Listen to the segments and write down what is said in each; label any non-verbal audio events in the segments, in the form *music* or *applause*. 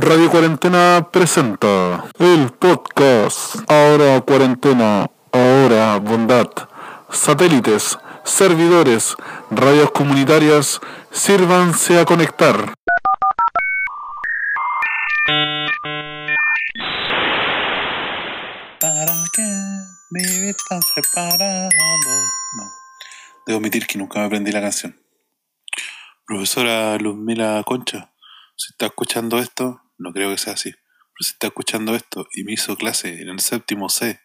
Radio Cuarentena presenta el podcast Ahora Cuarentena, Ahora Bondad. Satélites, servidores, radios comunitarias, sírvanse a conectar. ¿Para qué vivir tan separado? No. Debo admitir que nunca me aprendí la canción. Profesora Luzmila Concha, si está escuchando esto, no creo que sea así, pero si está escuchando esto y me hizo clase en el séptimo C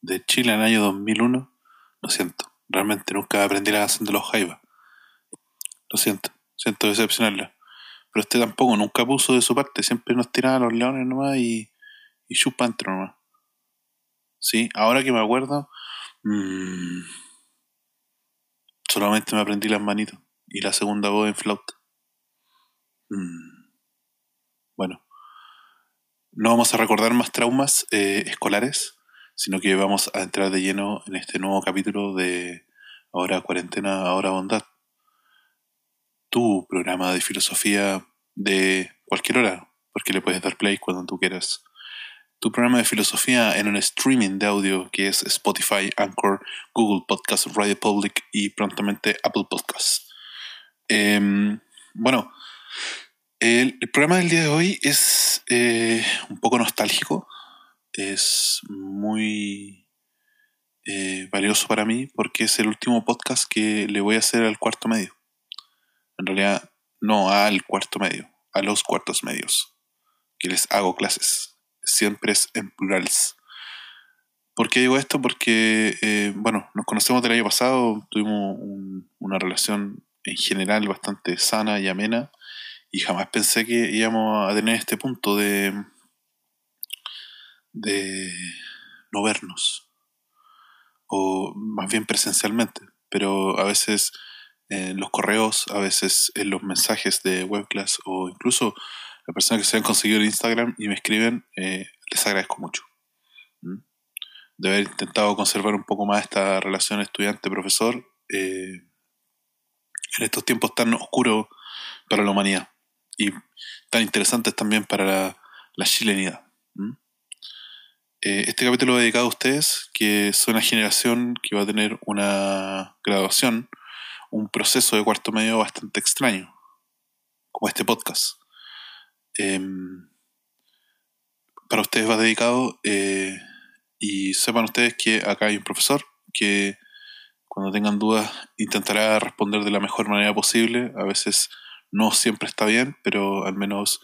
de Chile en el año 2001, lo siento. Realmente nunca aprendí la canción de los Jaiba. Lo siento, siento decepcionarla. Pero usted tampoco nunca puso de su parte, siempre nos tiraba a los leones nomás y, y chupa entro nomás. Sí, ahora que me acuerdo, mmm, solamente me aprendí las manitos y la segunda voz en flauta. Mm. Bueno, no vamos a recordar más traumas eh, escolares, sino que vamos a entrar de lleno en este nuevo capítulo de Ahora Cuarentena, Ahora Bondad. Tu programa de filosofía de cualquier hora, porque le puedes dar play cuando tú quieras tu programa de filosofía en un streaming de audio que es Spotify, Anchor, Google Podcast, Radio Public y prontamente Apple Podcast. Em, bueno, el, programa del día de hoy es eh, un poco nostálgico, es muy eh, valioso para mí porque es el último podcast que le voy a hacer al cuarto medio. En realidad, no al cuarto medio, a los cuartos medios, que les hago clases siempre es en plurales. ¿Por qué digo esto? Porque, eh, bueno, nos conocemos del año pasado, tuvimos una relación en general bastante sana y amena, y jamás pensé que íbamos a tener este punto de, de no vernos, o más bien presencialmente, pero a veces en los correos, a veces en los mensajes de webclass, o incluso las personas que se han conseguido en Instagram y me escriben, eh, les agradezco mucho. De haber intentado conservar un poco más esta relación estudiante-profesor eh, en estos tiempos tan oscuros para la humanidad y tan interesantes también para la, chilenidad. Eh, este capítulo es dedicado a ustedes, que son una generación que va a tener una graduación, un proceso de cuarto medio bastante extraño, como este podcast. Em, para ustedes va dedicado eh, y sepan ustedes que acá hay un profesor que cuando tengan dudas intentará responder de la mejor manera posible. A veces no siempre está bien, pero al menos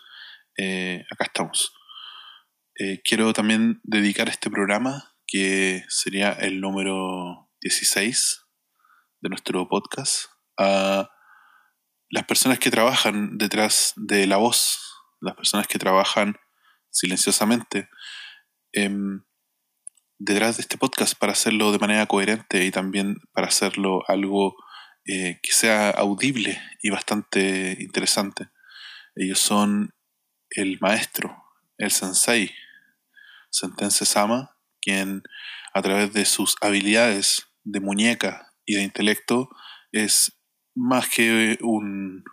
eh, acá estamos. Eh, quiero también dedicar este programa, que sería el número 16 de nuestro podcast, a las personas que trabajan detrás de la voz las personas que trabajan silenciosamente em, detrás de este podcast para hacerlo de manera coherente y también para hacerlo algo eh, que sea audible y bastante interesante. Ellos son el maestro, el sensei, Sentense Sama, quien a través de sus habilidades de muñeca y de intelecto es más que un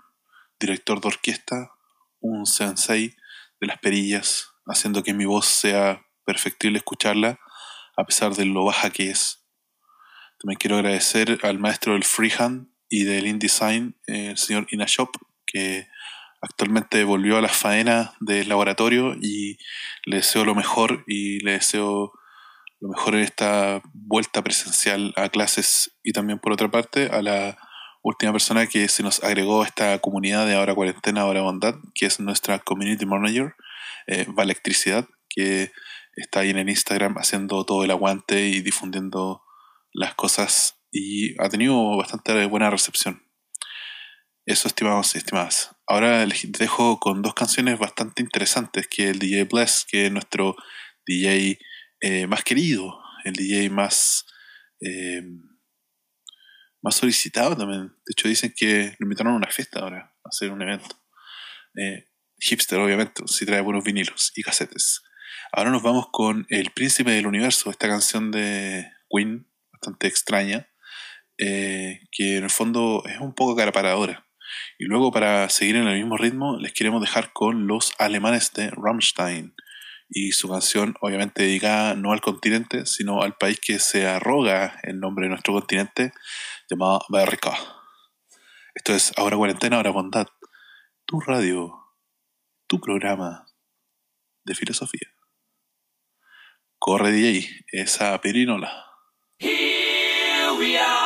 director de orquesta, un sensei de las perillas, haciendo que mi voz sea perfectible escucharla, a pesar de lo baja que es. También quiero agradecer al maestro del freehand y del InDesign, el señor Inashop, que actualmente volvió a las faenas del laboratorio y le deseo lo mejor y le deseo lo mejor en esta vuelta presencial a clases y también por otra parte a la última persona que se nos agregó a esta comunidad de Ahora Cuarentena, Ahora Bondad, que es nuestra Community Manager, eh, Electricidad, que está ahí en el Instagram haciendo todo el aguante y difundiendo las cosas y ha tenido bastante buena recepción. Eso, estimados y estimadas. Ahora les dejo con dos canciones bastante interesantes que el DJ Bless, que es nuestro DJ eh, más querido, el DJ más... Eh, más solicitado también. De hecho, dicen que lo invitaron a una fiesta ahora, a hacer un evento. Eh, hipster, obviamente, si trae buenos vinilos y casetes. Ahora nos vamos con El Príncipe del Universo, esta canción de Queen, bastante extraña, eh, que en el fondo es un poco caraparadora. Y luego, para seguir en el mismo ritmo, les queremos dejar con los alemanes de Rammstein y su canción, obviamente dedicada no al continente, sino al país que se arroga el nombre de nuestro continente, llamada BRK. Esto es Ahora Cuarentena, Ahora Bondad, tu radio, tu programa de filosofía. Corre DJ, esa perinola. We are,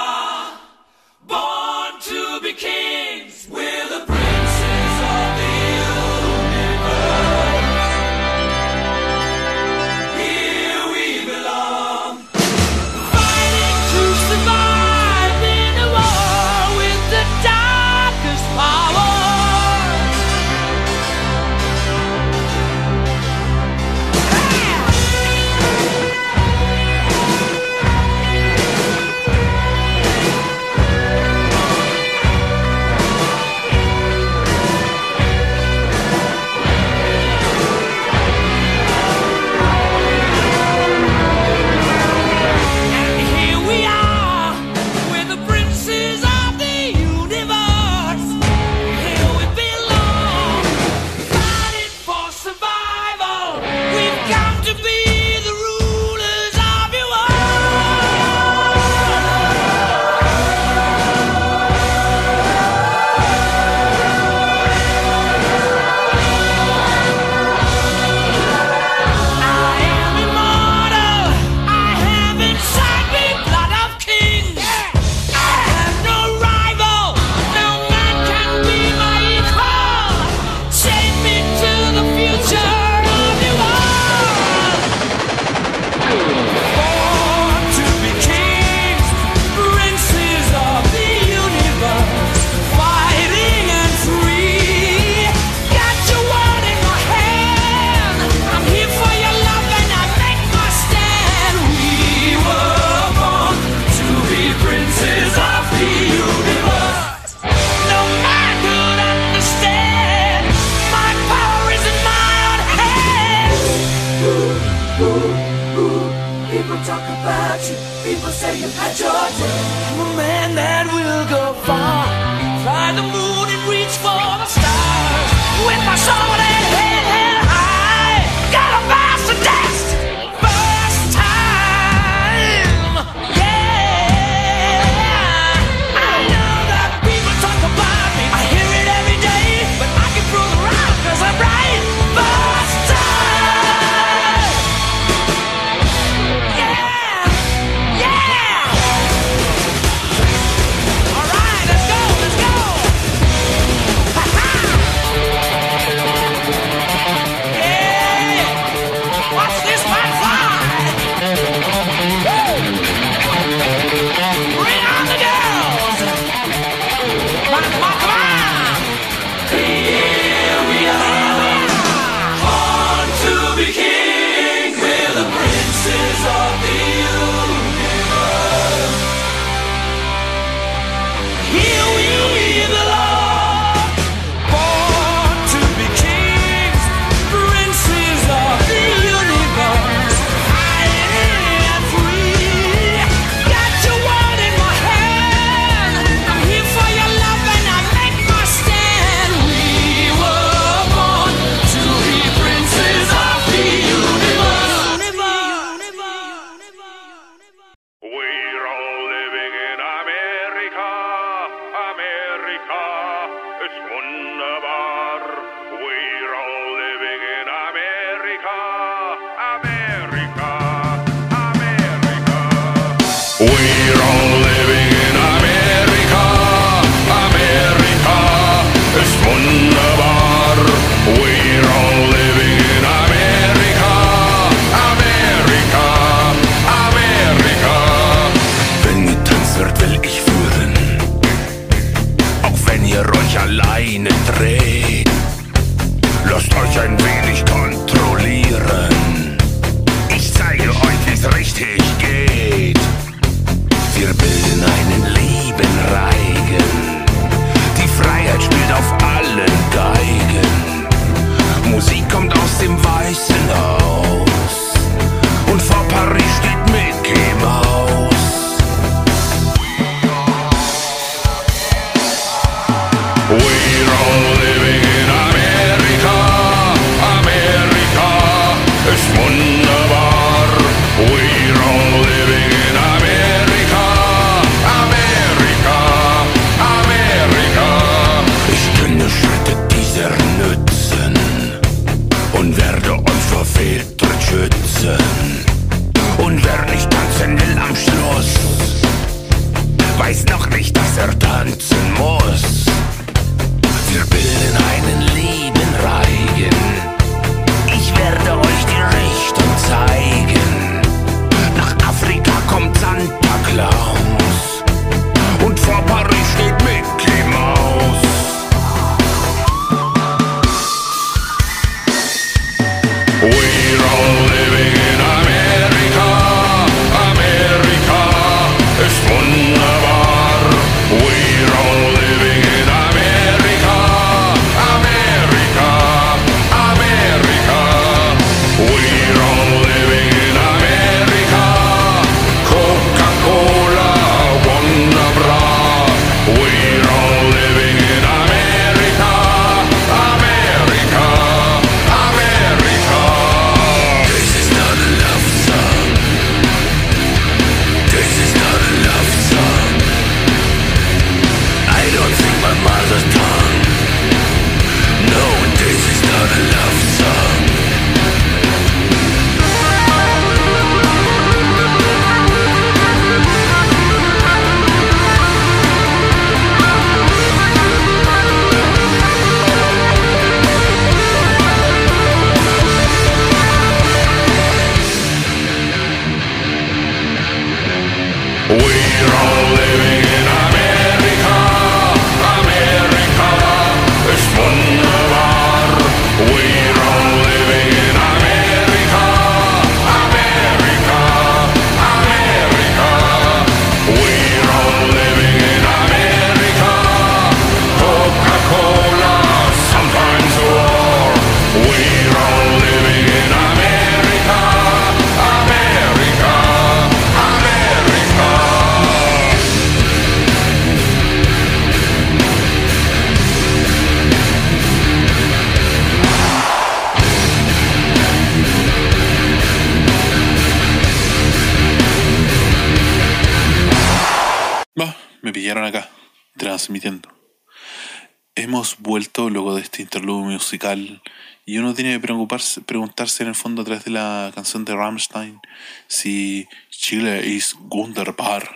musical y uno tiene que preocuparse, preguntarse en el fondo a través de la canción de Rammstein si Chile es Wunderbar.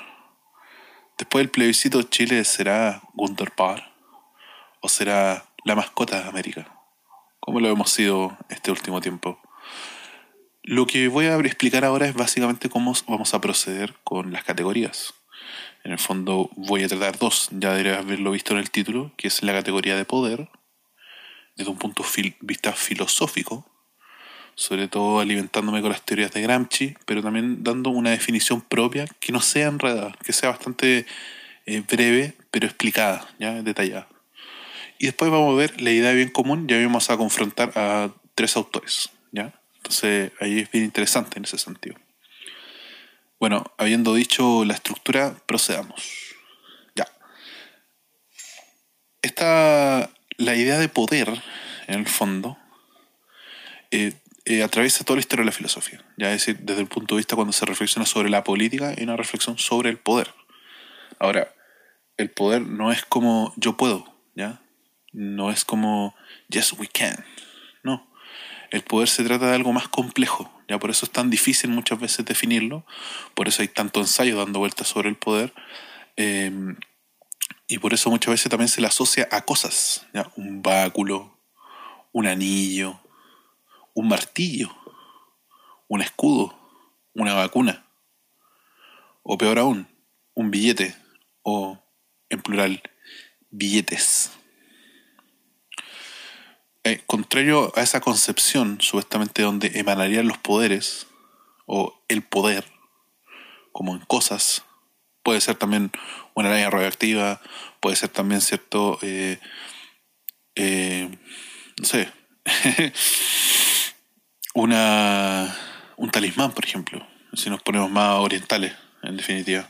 Después del plebiscito, Chile será Wunderbar o será la mascota de América, como lo hemos sido este último tiempo. Lo que voy a explicar ahora es básicamente cómo vamos a proceder con las categorías. En el fondo voy a tratar dos, ya deberías haberlo visto en el título, que es la categoría de poder, desde un punto de vista filosófico, sobre todo alimentándome con las teorías de Gramsci, pero también dando una definición propia que no sea enredada, que sea bastante eh, breve, pero explicada, ya detallada. Y después vamos a ver la idea bien común, ya vamos a confrontar a tres autores, ¿ya? Entonces ahí es bien interesante en ese sentido. Bueno, habiendo dicho la estructura, procedamos. Ya. Esta, la idea de poder, en el fondo, eh, eh, atraviesa toda la historia de la filosofía. Ya es decir, desde el punto de vista cuando se reflexiona sobre la política, hay una reflexión sobre el poder. Ahora, el poder no es como yo puedo, ¿ya? No es como yes we can. No. El poder se trata de algo más complejo, ya por eso es tan difícil muchas veces definirlo, por eso hay tanto ensayo dando vueltas sobre el poder, eh, y por eso muchas veces también se le asocia a cosas, ¿ya? un báculo, un anillo, un martillo, un escudo, una vacuna, o peor aún, un billete, o en plural, billetes. Eh, contrario a esa concepción, supuestamente donde emanarían los poderes, o el poder, como en cosas, puede ser también una araña radioactiva, puede ser también cierto, eh, eh, no sé, *laughs* una, un talismán, por ejemplo, si nos ponemos más orientales, en definitiva.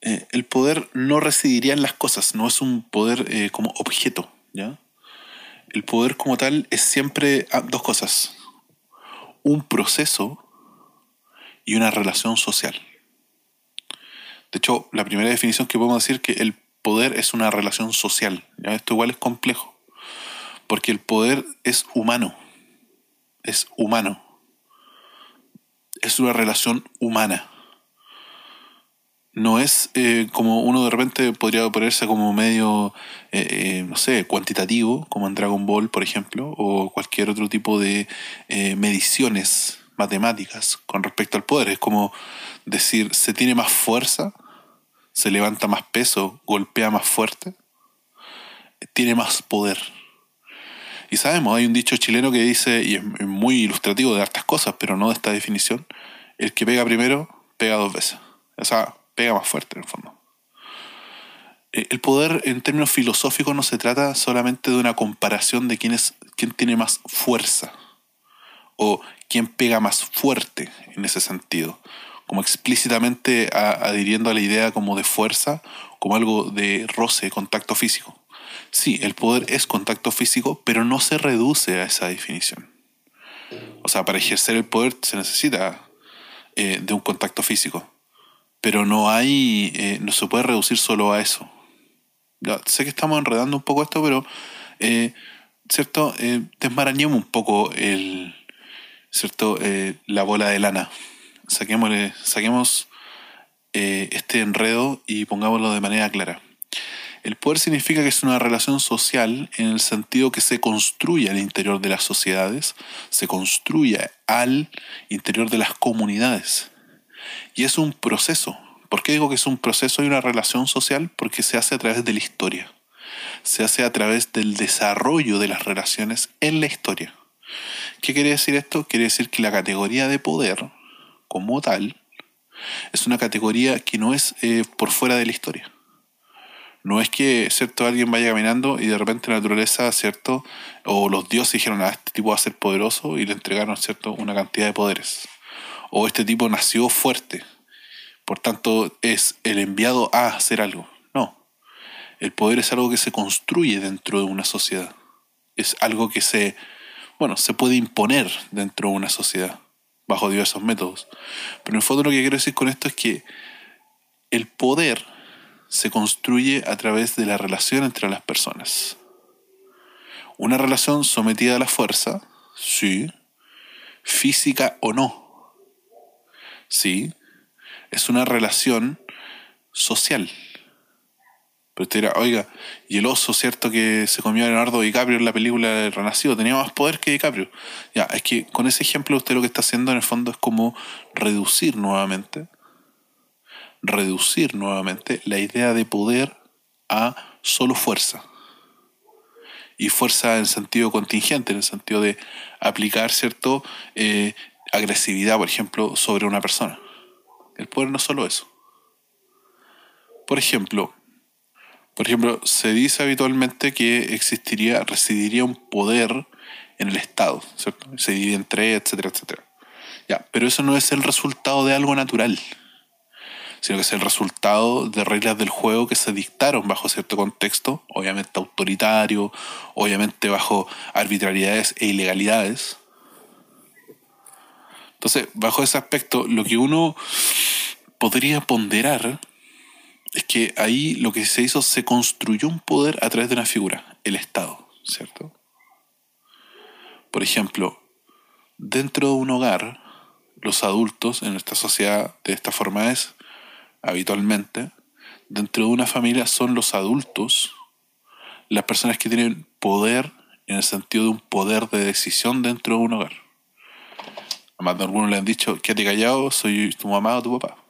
Eh, el poder no residiría en las cosas, no es un poder como objeto, ¿ya? El poder como tal es siempre ah, dos cosas, un proceso y una relación social. De hecho, la primera definición que podemos decir que el poder es una relación social. Esto igual es complejo, porque el poder es humano, es humano, es una relación humana. No es eh, como uno de repente podría ponerse como medio, eh, eh, no sé, cuantitativo, como en Dragon Ball, por ejemplo, o cualquier otro tipo de mediciones matemáticas con respecto al poder. Es como decir, se tiene más fuerza, se levanta más peso, golpea más fuerte, tiene más poder. Y sabemos, hay un dicho chileno que dice, y es muy ilustrativo de hartas cosas, pero no de esta definición, el que pega primero, pega dos veces. O sea, pega más fuerte en el fondo. Eh, El poder en términos filosóficos no se trata solamente de una comparación de quién, es, quién tiene más fuerza o quién pega más fuerte en ese sentido, como explícitamente a- adhiriendo a la idea como de fuerza, como algo de roce, contacto físico. Sí, el poder es contacto físico, pero no se reduce a esa definición. O sea, para ejercer el poder se necesita eh, de un contacto físico, pero no hay, eh, no se puede reducir solo a eso. Ya, sé que estamos enredando un poco esto, pero eh, cierto, eh, desmarañemos un poco el, cierto, eh, la bola de lana. Saquémosle, saquemos eh, este enredo y pongámoslo de manera clara. El poder significa que es una relación social en el sentido que se construye al interior de las sociedades, se construye al interior de las comunidades. Y es un proceso. ¿Por qué digo que es un proceso y una relación social? Porque se hace a través de la historia. Se hace a través del desarrollo de las relaciones en la historia. ¿Qué quiere decir esto? Quiere decir que la categoría de poder, como tal, es una categoría que no es eh, por fuera de la historia. No es que, ¿cierto?, alguien vaya caminando y de repente la naturaleza, ¿cierto?, o los dioses dijeron, ah, este tipo va a ser poderoso y le entregaron, ¿cierto?, una cantidad de poderes. O este tipo nació fuerte, por tanto es el enviado a hacer algo. No. El poder es algo que se construye dentro de una sociedad. Es algo que se, bueno, se puede imponer dentro de una sociedad, bajo diversos métodos. Pero en el fondo lo que quiero decir con esto es que el poder se construye a través de la relación entre las personas. Una relación sometida a la fuerza, sí, física o no, sí, es una relación social. Pero usted dirá, oiga, y el oso, ¿cierto? Que se comió a Leonardo DiCaprio en la película de Renacido, tenía más poder que DiCaprio. Ya, es que con ese ejemplo usted lo que está haciendo en el fondo es como reducir nuevamente, reducir nuevamente la idea de poder a solo fuerza. Y fuerza en sentido contingente, en el sentido de aplicar, ¿cierto? Eh, agresividad, por ejemplo, sobre una persona. El poder no es solo eso. Por ejemplo, por ejemplo, se dice habitualmente que existiría, residiría un poder en el Estado, ¿cierto? Se divide en tres, etcétera, etcétera. Ya, pero eso no es el resultado de algo natural, sino que es el resultado de reglas del juego que se dictaron bajo cierto contexto, obviamente autoritario, obviamente bajo arbitrariedades e ilegalidades. Entonces, bajo ese aspecto, lo que uno podría ponderar es que ahí lo que se hizo, se construyó un poder a través de una figura, el Estado, ¿cierto? Por ejemplo, dentro de un hogar, los adultos en esta sociedad de esta forma es, habitualmente, dentro de una familia son los adultos las personas que tienen poder en el sentido de un poder de decisión dentro de un hogar. Además, de algunos le han dicho, quédate callado, soy tu mamá o tu papá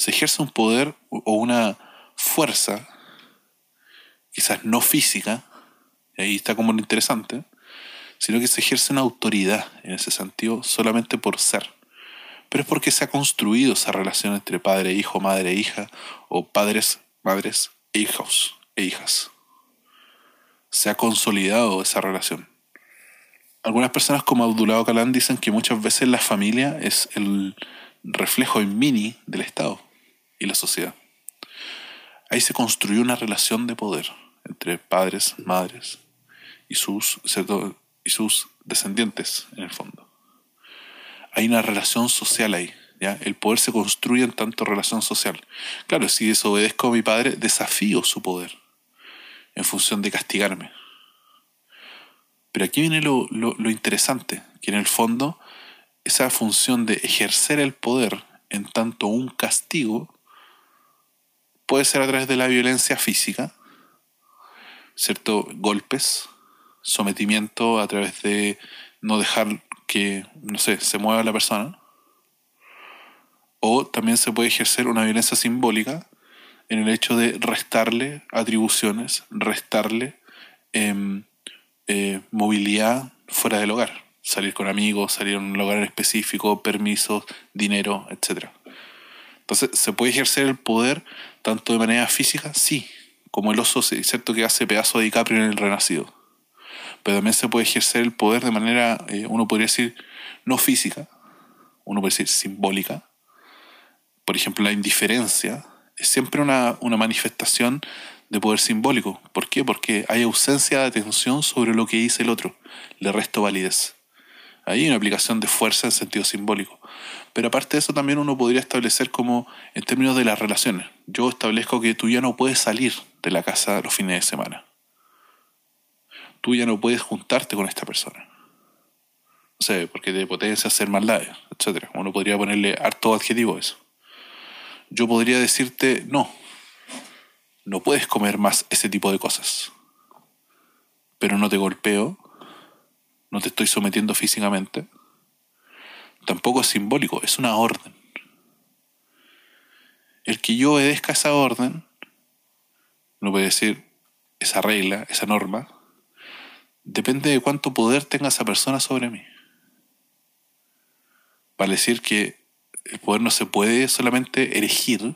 se ejerce un poder o una fuerza, quizás no física, y ahí está como lo interesante, sino que se ejerce una autoridad en ese sentido solamente por ser. Pero es porque se ha construido esa relación entre padre hijo, madre hija, o padres, madres e hijos e hijas. Se ha consolidado esa relación. Algunas personas como Abdullah Calán dicen que muchas veces la familia es el reflejo en mini del Estado y la sociedad. Ahí se construyó una relación de poder entre padres, madres y sus, y sus descendientes, en el fondo. Hay una relación social ahí. ¿ya? El poder se construye en tanto relación social. Claro, si desobedezco a mi padre, desafío su poder en función de castigarme. Pero aquí viene lo, lo, lo interesante, que en el fondo esa función de ejercer el poder en tanto un castigo puede ser a través de la violencia física, ¿cierto? Golpes, sometimiento a través de no dejar que, no sé, se mueva la persona. O también se puede ejercer una violencia simbólica en el hecho de restarle atribuciones, restarle eh, eh, movilidad fuera del hogar. Salir con amigos, salir a un lugar específico, permisos, dinero, etc. Entonces, ¿se puede ejercer el poder tanto de manera física? Sí, como el oso, ¿cierto? Que hace pedazo de DiCaprio en el Renacido. Pero también se puede ejercer el poder de manera, eh, uno podría decir, no física, uno puede decir simbólica. Por ejemplo, la indiferencia es siempre una, una manifestación de poder simbólico. ¿Por qué? Porque hay ausencia de atención sobre lo que dice el otro. Le resto validez. Ahí hay una aplicación de fuerza en sentido simbólico. Pero aparte de eso también uno podría establecer como en términos de las relaciones. Yo establezco que tú ya no puedes salir de la casa los fines de semana. Tú ya no puedes juntarte con esta persona. No sé, porque te potencia hacer maldades, etc. Uno podría ponerle harto adjetivo a eso. Yo podría decirte, no, no puedes comer más ese tipo de cosas. Pero no te golpeo, no te estoy sometiendo físicamente. Tampoco es simbólico, es una orden. El que yo obedezca esa orden, no puede decir esa regla, esa norma, depende de cuánto poder tenga esa persona sobre mí. Vale decir que el poder no se puede solamente elegir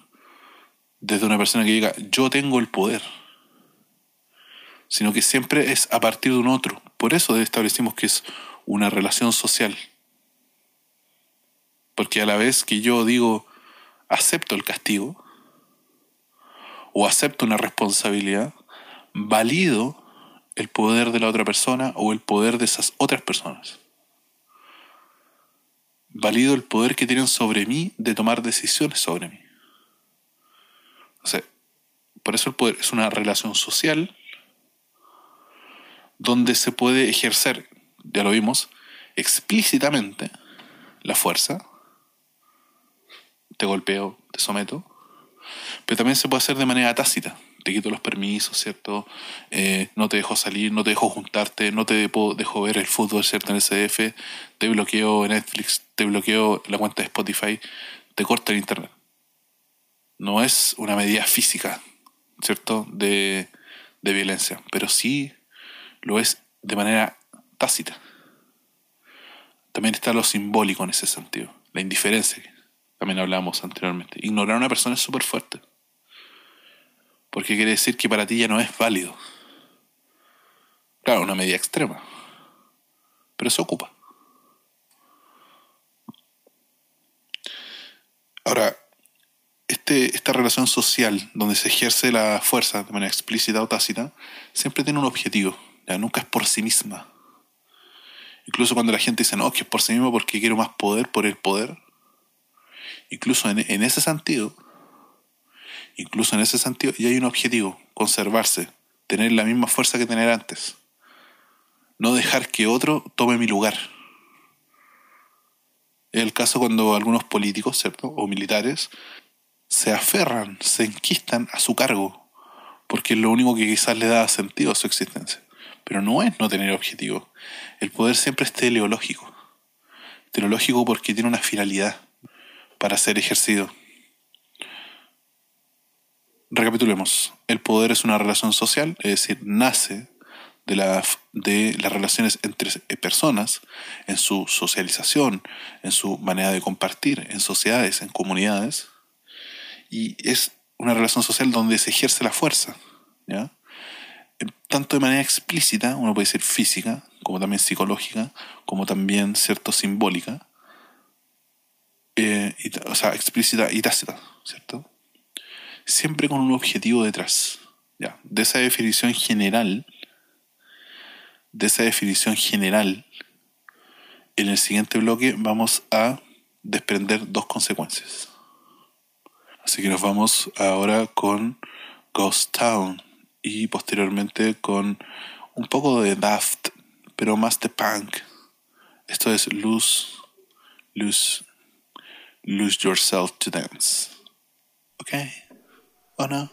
desde una persona que diga yo tengo el poder, sino que siempre es a partir de un otro. Por eso establecimos que es una relación social. Porque a la vez que yo digo acepto el castigo o acepto una responsabilidad, valido el poder de la otra persona o el poder de esas otras personas. Valido el poder que tienen sobre mí de tomar decisiones sobre mí. Por eso el poder es una relación social donde se puede ejercer, ya lo vimos, explícitamente la fuerza. Te golpeo, te someto. Pero también se puede hacer de manera tácita. Te quito los permisos, ¿cierto? Eh, no te dejo salir, no te dejo juntarte, no te dejo ver el fútbol, ¿cierto? En SF, te bloqueo Netflix, te bloqueo la cuenta de Spotify, te corto el internet no es una medida física, ¿cierto?, de, de violencia, pero sí lo es de manera tácita. También está lo simbólico en ese sentido, la indiferencia, también hablábamos anteriormente. Ignorar a una persona es súper fuerte, porque quiere decir que para ti ya no es válido. Claro, una medida extrema, pero se ocupa. Ahora, este, esta relación social donde se ejerce la fuerza de manera explícita o tácita, siempre tiene un objetivo, ¿ya? nunca es por sí misma. Incluso cuando la gente dice, no, que es por sí mismo porque quiero más poder por el poder, incluso en, ese sentido, incluso en ese sentido, ya hay un objetivo, conservarse, tener la misma fuerza que tener antes. No dejar que otro tome mi lugar. Es el caso cuando algunos políticos, ¿cierto? O militares se aferran, se enquistan a su cargo, porque es lo único que quizás le da sentido a su existencia. Pero no es no tener objetivo. El poder siempre es teleológico. Teleológico porque tiene una finalidad para ser ejercido. Recapitulemos. El poder es una relación social, es decir, nace de, la, de las relaciones entre personas, en su socialización, en su manera de compartir, en sociedades, en comunidades y es una relación social donde se ejerce la fuerza, ¿ya? Tanto de manera explícita, uno puede decir física, como también psicológica, como también, cierto, simbólica, eh, o sea, explícita y tácita, ¿cierto? Siempre con un objetivo detrás, ¿ya? De esa definición general, de esa definición general, en el siguiente bloque vamos a desprender dos consecuencias. Así que nos vamos ahora con Ghost Town y posteriormente con un poco de Daft, pero más de punk. Esto es Lose, Lose, Lose Yourself to Dance. Okay? ¿O no?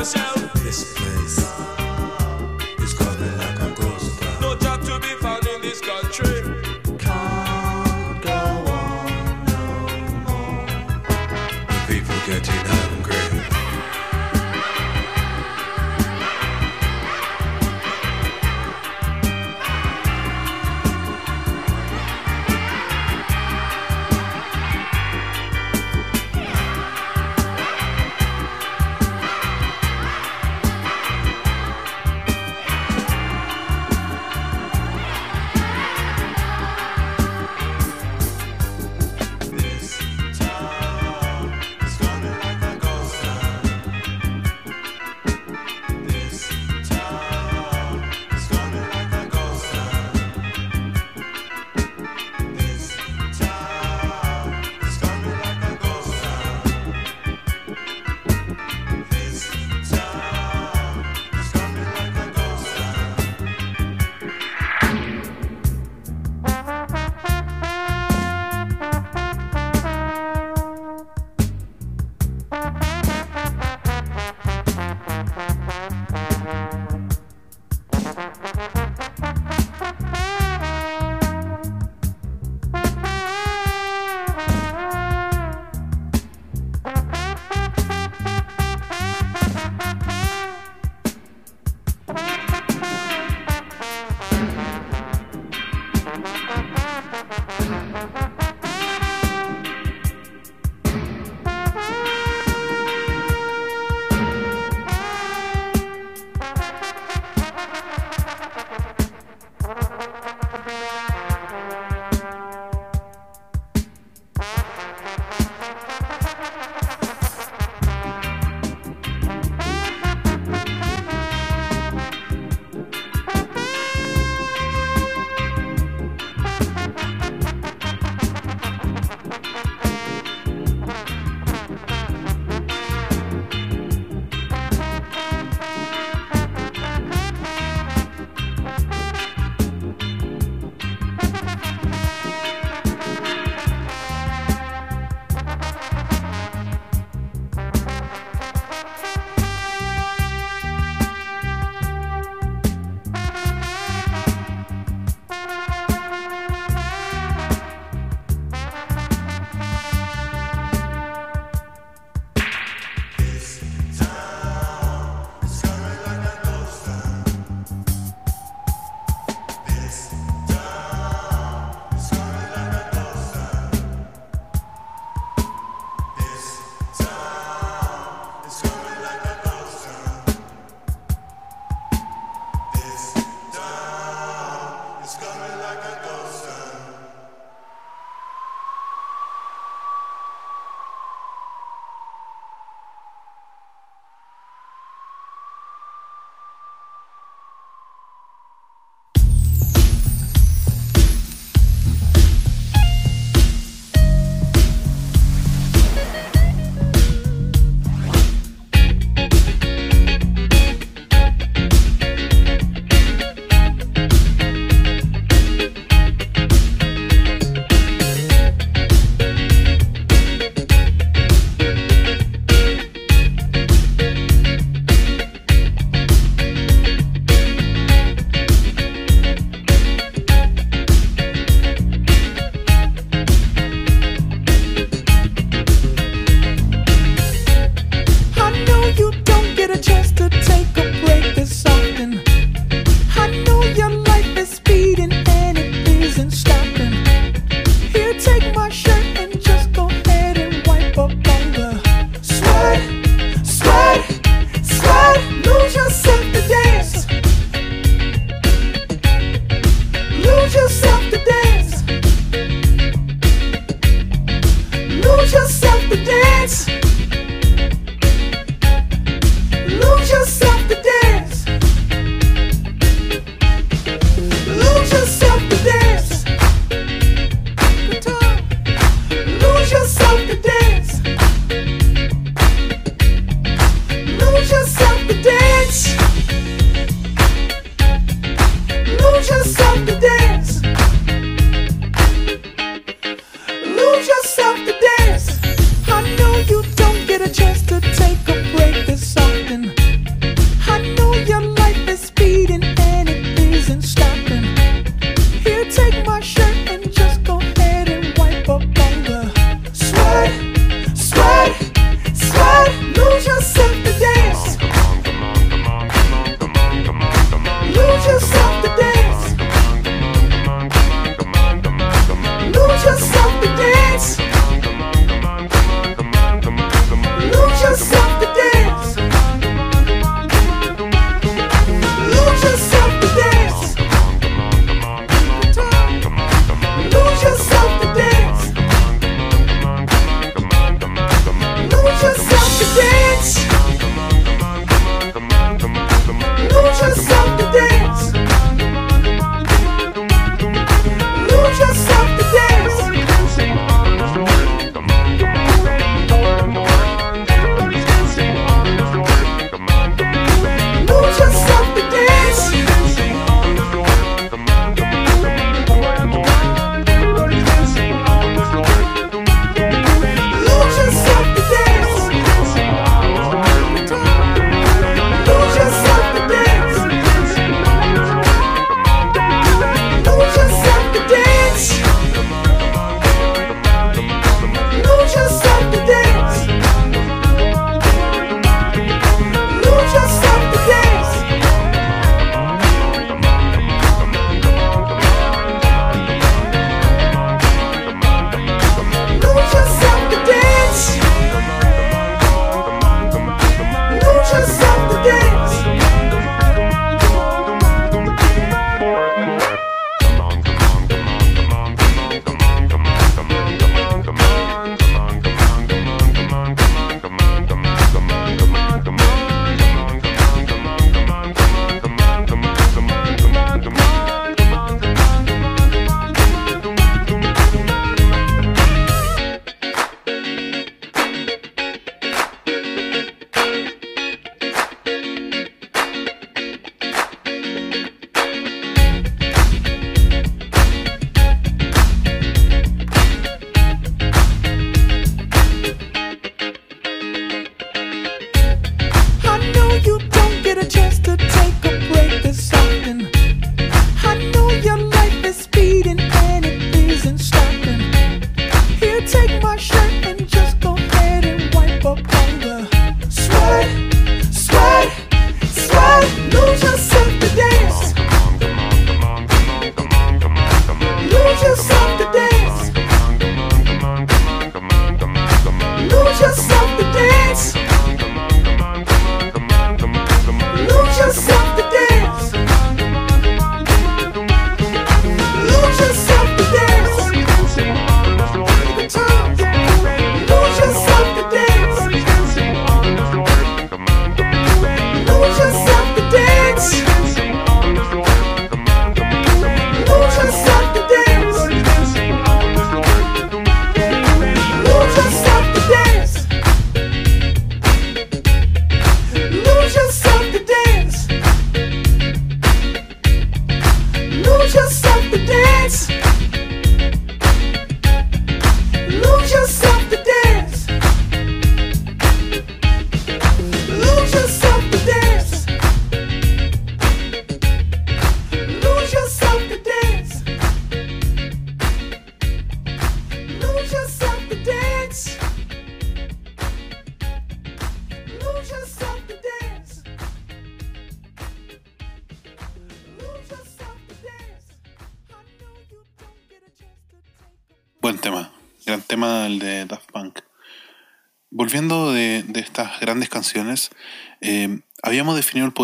yourself. This place.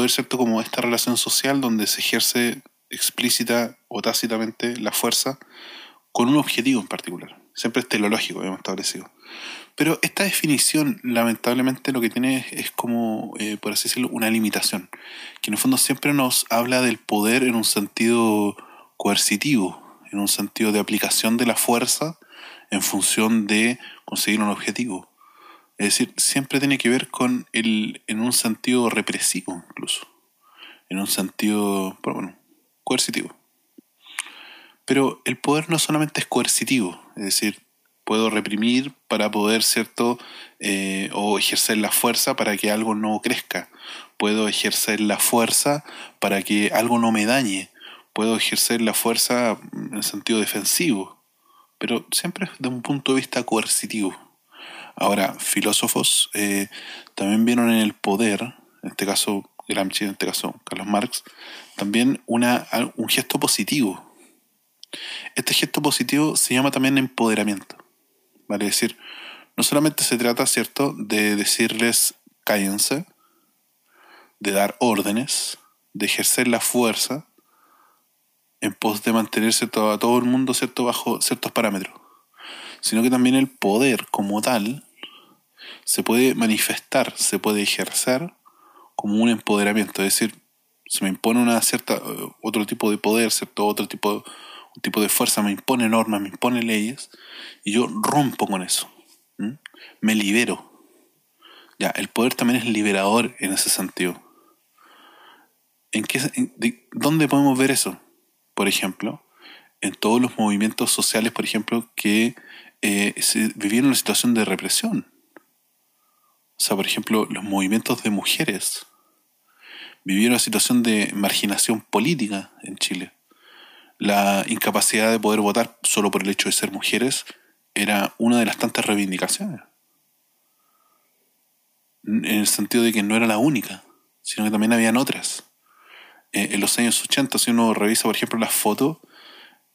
Poder, ¿cierto?, como esta relación social donde se ejerce explícita o tácitamente la fuerza con un objetivo en particular. Siempre es teleológico, habíamos establecido. Pero esta definición, lamentablemente, lo que tiene es como, eh, por así decirlo, una limitación, que en el fondo siempre nos habla del poder en un sentido coercitivo, en un sentido de aplicación de la fuerza en función de conseguir un objetivo. Es decir, siempre tiene que ver con el, en un sentido represivo incluso, en un sentido, bueno, coercitivo. Pero el poder no solamente es coercitivo, es decir, puedo reprimir para poder, ¿cierto? Eh, o ejercer la fuerza para que algo no crezca. Puedo ejercer la fuerza para que algo no me dañe. Puedo ejercer la fuerza en sentido defensivo. Pero siempre desde un punto de vista coercitivo. Ahora, filósofos eh, también vieron en el poder, en este caso Gramsci, en este caso Carlos Marx, también una, un gesto positivo. Este gesto positivo se llama también empoderamiento. ¿Vale? Decir, no solamente se trata, ¿cierto?, de decirles cállense, de dar órdenes, de ejercer la fuerza en pos de mantenerse todo, a todo el mundo, ¿cierto?, bajo ciertos parámetros, sino que también el poder como tal se puede manifestar, se puede ejercer como un empoderamiento, es decir, se me impone una cierta eh, otro tipo de poder, cierto otro tipo un tipo de fuerza me impone normas, me impone leyes y yo rompo con eso. Me libero. Ya, el poder también es liberador en ese sentido. ¿En qué, de- ¿Dónde podemos ver eso? Por ejemplo, en todos los movimientos sociales, por ejemplo, que eh, se vivieron una situación de represión. O sea, por ejemplo, los movimientos de mujeres vivieron una situación de marginación política en Chile. La incapacidad de poder votar solo por el hecho de ser mujeres era una de las tantas reivindicaciones. En el sentido de que no era la única, sino que también habían otras. Eh, en los años 80, si uno revisa, por ejemplo, las fotos,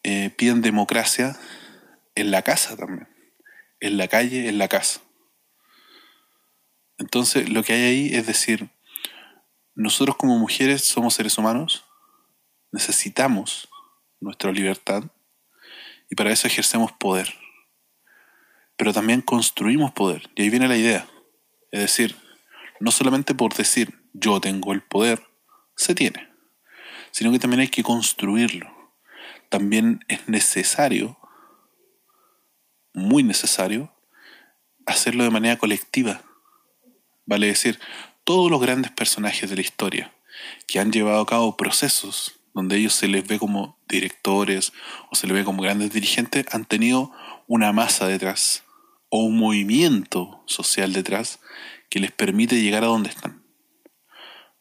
eh, piden democracia en la casa también. En la calle, en la casa. Entonces, lo que hay ahí es decir, nosotros como mujeres somos seres humanos, necesitamos nuestra libertad y para eso ejercemos poder. Pero también construimos poder. Y ahí viene la idea. Es decir, no solamente por decir yo tengo el poder, se tiene, sino que también hay que construirlo. También es necesario, muy necesario, hacerlo de manera colectiva. Vale decir, todos los grandes personajes de la historia que han llevado a cabo procesos donde ellos se les ve como directores o se les ve como grandes dirigentes, han tenido una masa detrás o un movimiento social detrás que les permite llegar a donde están.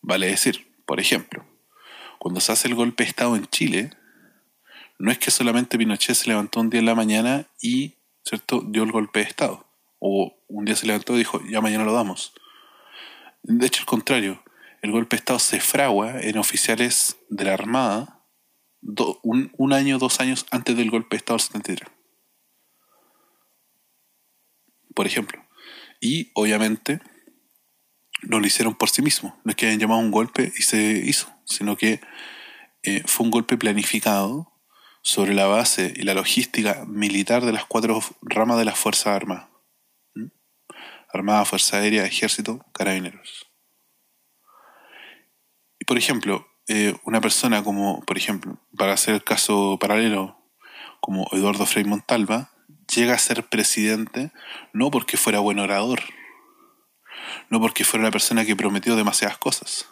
Vale decir, por ejemplo, cuando se hace el golpe de Estado en Chile, no es que solamente Pinochet se levantó un día en la mañana y, ¿cierto?, dio el golpe de Estado. O un día se levantó y dijo, ya mañana lo damos. De hecho, al contrario, el golpe de Estado se fragua en oficiales de la Armada un año, dos años antes del golpe de Estado del 73. Por ejemplo. Y obviamente no lo hicieron por sí mismos. No es que hayan llamado un golpe y se hizo, sino que eh, fue un golpe planificado sobre la base y la logística militar de las cuatro ramas de las Fuerzas Armadas. Armada, Fuerza Aérea, Ejército, Carabineros. Y por ejemplo, eh, una persona como, por ejemplo, para hacer el caso paralelo, como Eduardo Frei Montalva, llega a ser presidente no porque fuera buen orador, no porque fuera una persona que prometió demasiadas cosas,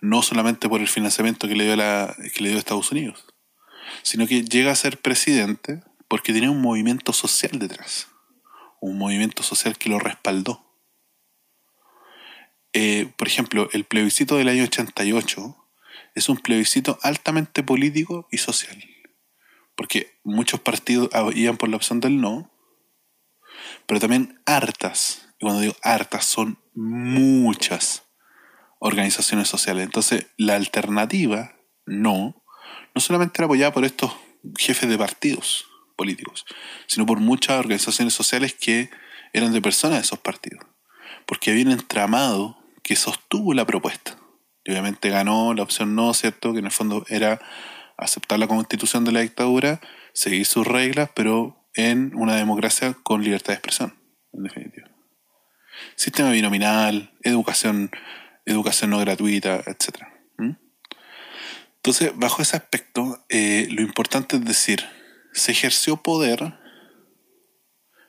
no solamente por el financiamiento que le dio, la, que le dio Estados Unidos, sino que llega a ser presidente porque tenía un movimiento social detrás, un movimiento social que lo respaldó. Eh, por ejemplo, el plebiscito del año 88 es un plebiscito altamente político y social, porque muchos partidos iban por la opción del no, pero también hartas, y cuando digo hartas son muchas organizaciones sociales. Entonces, la alternativa no, no solamente era apoyada por estos jefes de partidos políticos, sino por muchas organizaciones sociales que eran de personas de esos partidos, porque había un entramado que sostuvo la propuesta. Y obviamente ganó la opción no, ¿cierto? Que en el fondo era aceptar la constitución de la dictadura, seguir sus reglas, pero en una democracia con libertad de expresión, en definitiva. Sistema binominal, educación, educación no gratuita, etc. Entonces, bajo ese aspecto, eh, lo importante es decir, se ejerció poder,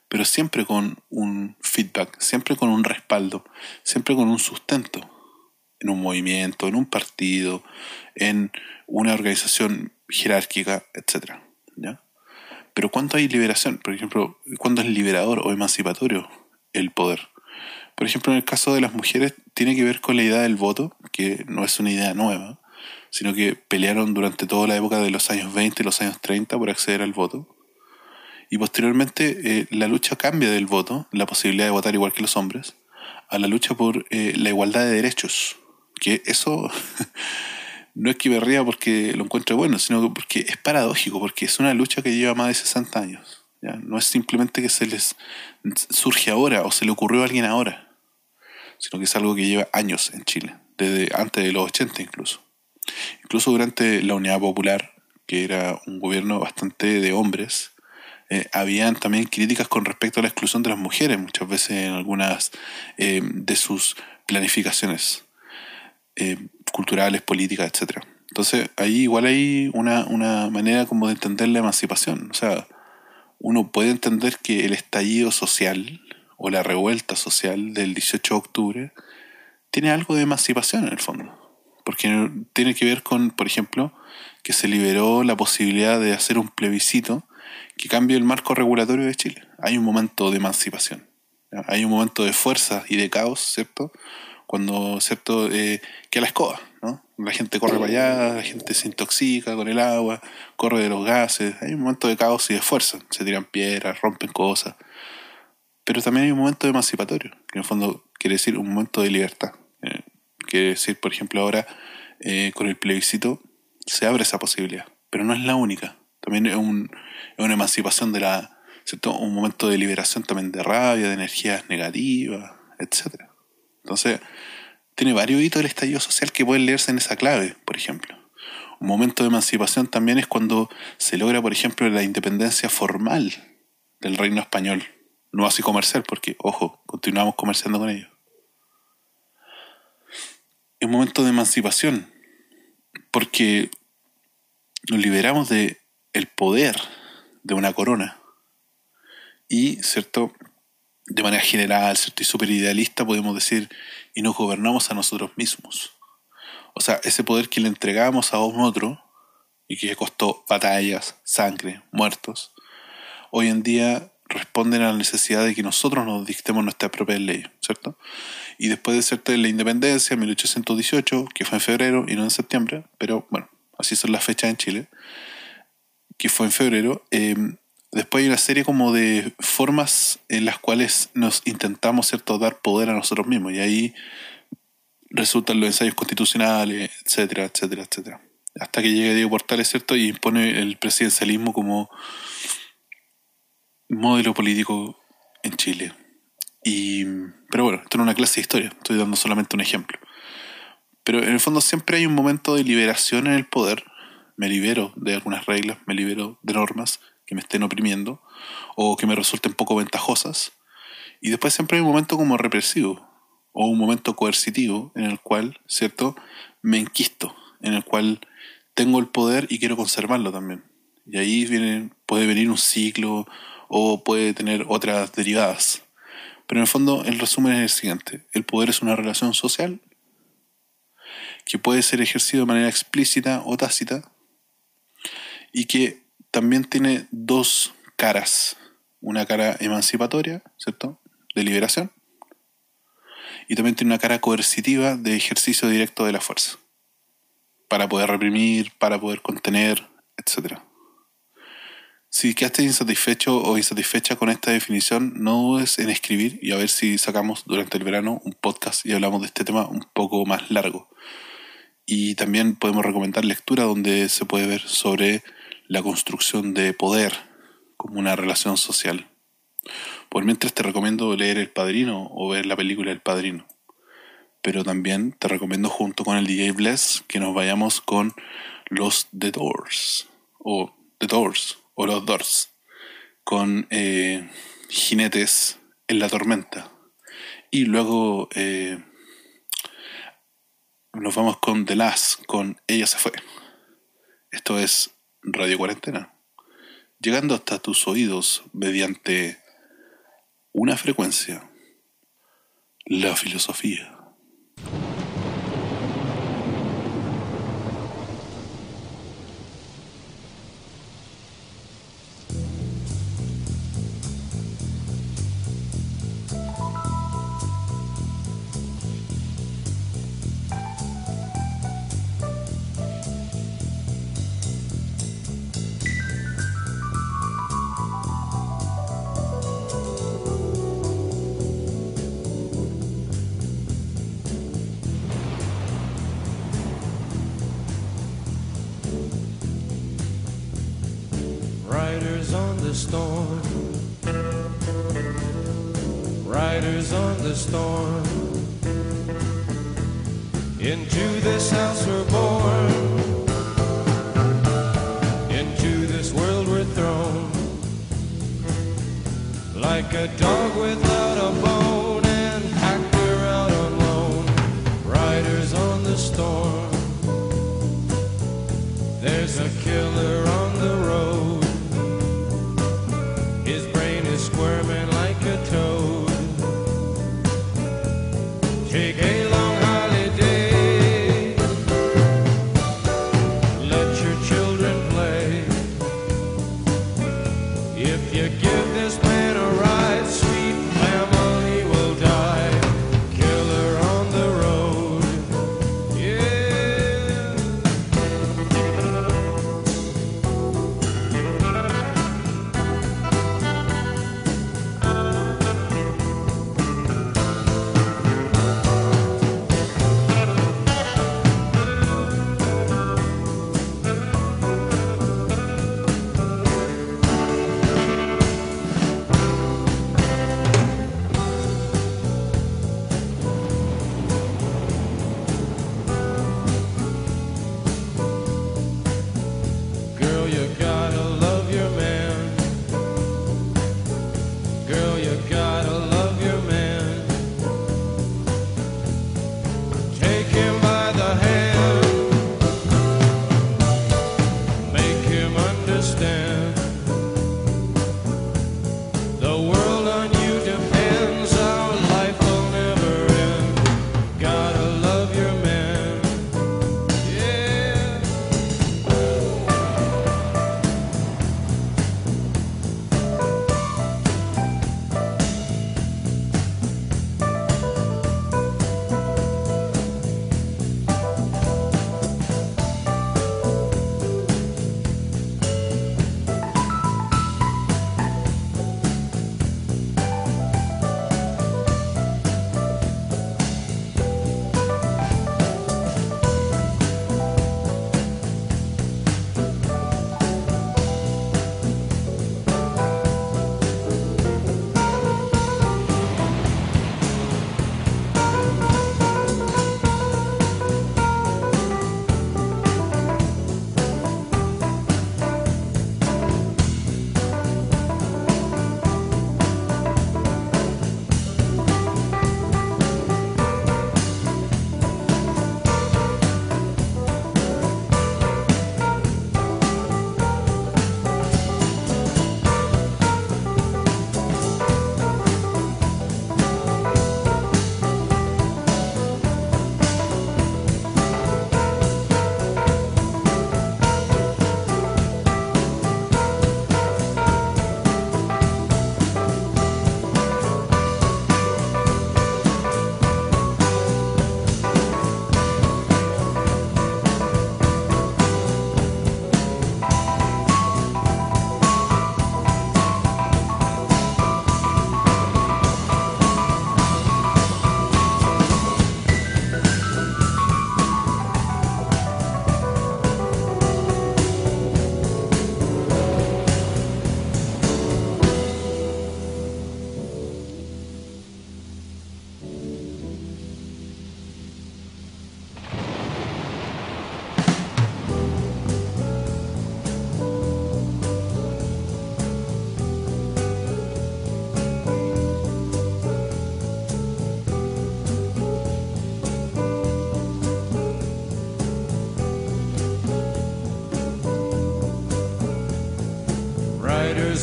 pero siempre con un feedback, siempre con un respaldo, siempre con un sustento en un movimiento, en un partido, en una organización jerárquica, etc. ¿ya? Pero ¿cuándo hay liberación? Por ejemplo, ¿cuándo es liberador o emancipatorio el poder? Por ejemplo, en el caso de las mujeres tiene que ver con la idea del voto, que no es una idea nueva, sino que pelearon durante toda la época de los años 20 y los años 30 por acceder al voto. Y posteriormente eh, la lucha cambia del voto, la posibilidad de votar igual que los hombres, a la lucha por eh, la igualdad de derechos. Que eso *laughs* no es que me ría porque lo encuentre bueno, sino porque es paradójico, porque es una lucha que lleva más de 60 años. ¿ya? No es simplemente que se les surge ahora o se le ocurrió a alguien ahora, sino que es algo que lleva años en Chile, desde antes de los 80 incluso. Incluso durante la Unidad Popular, que era un gobierno bastante de hombres, eh, habían también críticas con respecto a la exclusión de las mujeres, muchas veces en algunas eh, de sus planificaciones eh, culturales, políticas, etc. Entonces, ahí igual hay una, una manera como de entender la emancipación. O sea, uno puede entender que el estallido social o la revuelta social del 18 de octubre tiene algo de emancipación en el fondo. Porque tiene que ver con, por ejemplo, que se liberó la posibilidad de hacer un plebiscito que cambie el marco regulatorio de Chile. Hay un momento de emancipación. ¿ya? Hay un momento de fuerza y de caos, ¿cierto? Cuando, ¿cierto? Eh, que la escoba, ¿no? La gente corre para allá, la gente se intoxica con el agua, corre de los gases. Hay un momento de caos y de fuerza. Se tiran piedras, rompen cosas. Pero también hay un momento emancipatorio, que en el fondo quiere decir un momento de libertad. Quiere decir, por ejemplo, ahora eh, con el plebiscito se abre esa posibilidad, pero no es la única. También es, un, es una emancipación de la, ¿cierto? Un momento de liberación también de rabia, de energías negativas, etc. Entonces, tiene varios hitos del estallido social que pueden leerse en esa clave, por ejemplo. Un momento de emancipación también es cuando se logra, por ejemplo, la independencia formal del reino español. No así comercial, porque, ojo, continuamos comerciando con ellos. Es un momento de emancipación, porque nos liberamos de el poder de una corona. Y, ¿cierto? De manera general, ¿cierto? Y súper idealista podemos decir, y nos gobernamos a nosotros mismos. O sea, ese poder que le entregamos a un otro y que costó batallas, sangre, muertos, hoy en día responden a la necesidad de que nosotros nos dictemos nuestras propias leyes, ¿cierto? Y después de cierta la independencia, 1818, que fue en febrero y no en septiembre, pero bueno, así son las fechas en Chile, que fue en febrero, eh, después hay una serie como de formas en las cuales nos intentamos, ¿cierto?, dar poder a nosotros mismos. Y ahí resultan los ensayos constitucionales, etcétera, etcétera, etcétera. Hasta que llega Diego Portales, ¿cierto?, y impone el presidencialismo como modelo político en Chile. Y, pero bueno, esto no es una clase de historia, estoy dando solamente un ejemplo. Pero en el fondo siempre hay un momento de liberación en el poder. Me libero de algunas reglas, me libero de normas que me estén oprimiendo o que me resulten poco ventajosas. Y después siempre hay un momento como represivo o un momento coercitivo en el cual, ¿cierto?, me enquisto, en el cual tengo el poder y quiero conservarlo también. Y ahí viene, puede venir un ciclo o puede tener otras derivadas. Pero en el fondo el resumen es el siguiente. El poder es una relación social que puede ser ejercido de manera explícita o tácita y que también tiene dos caras. Una cara emancipatoria, ¿cierto? De liberación. Y también tiene una cara coercitiva de ejercicio directo de la fuerza. Para poder reprimir, para poder contener, etc. Si quedaste insatisfecho o insatisfecha con esta definición, no dudes en escribir y a ver si sacamos durante el verano un podcast y hablamos de este tema un poco más largo. Y también podemos recomendar lectura donde se puede ver sobre la construcción de poder como una relación social. Por mientras te recomiendo leer El Padrino o ver la película El Padrino. Pero también te recomiendo junto con el DJ Bless que nos vayamos con los The Doors. O The Doors. O los Doors. Con eh, jinetes en la tormenta. Y luego eh, nos vamos con The Last, con Ella se fue. Esto es Radio Cuarentena. Llegando hasta tus oídos mediante una frecuencia. La filosofía.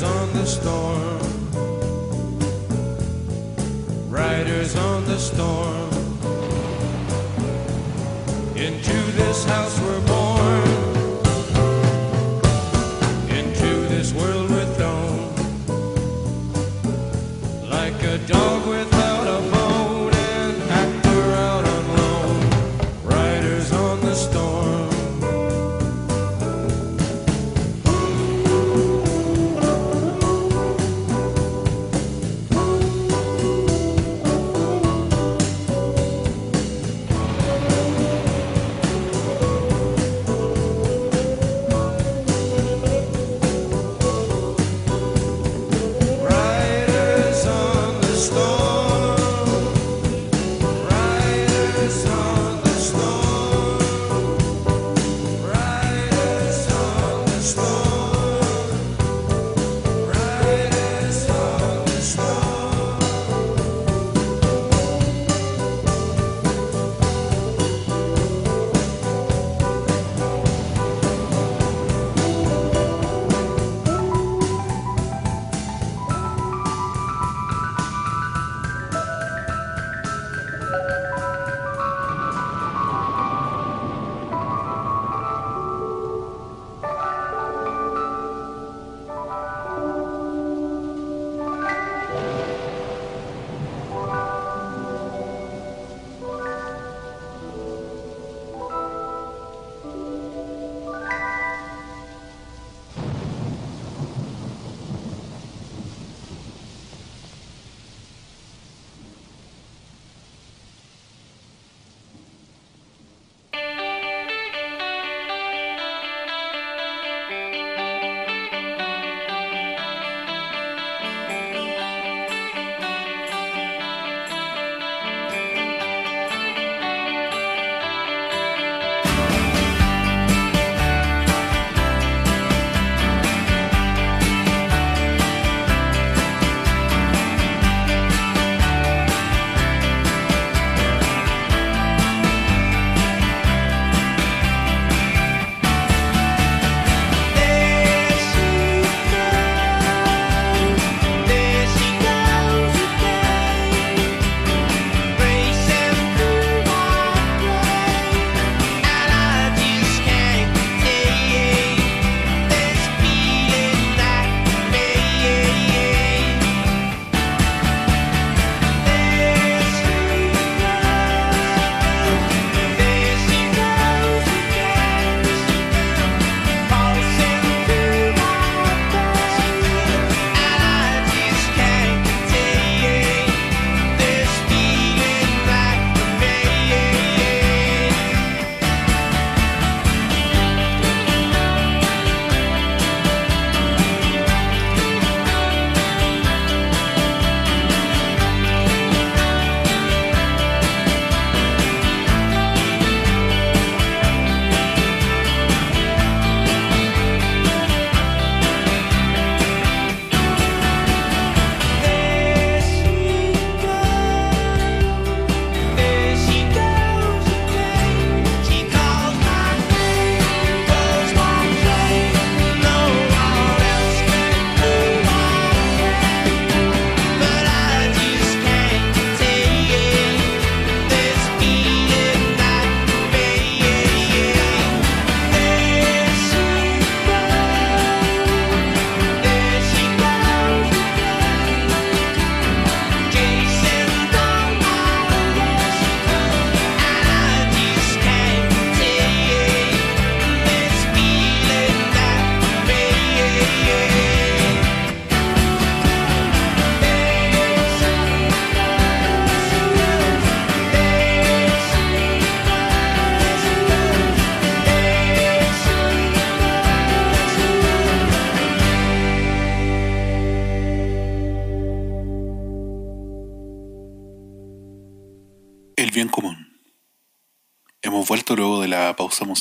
Riders on the storm. Riders on the storm.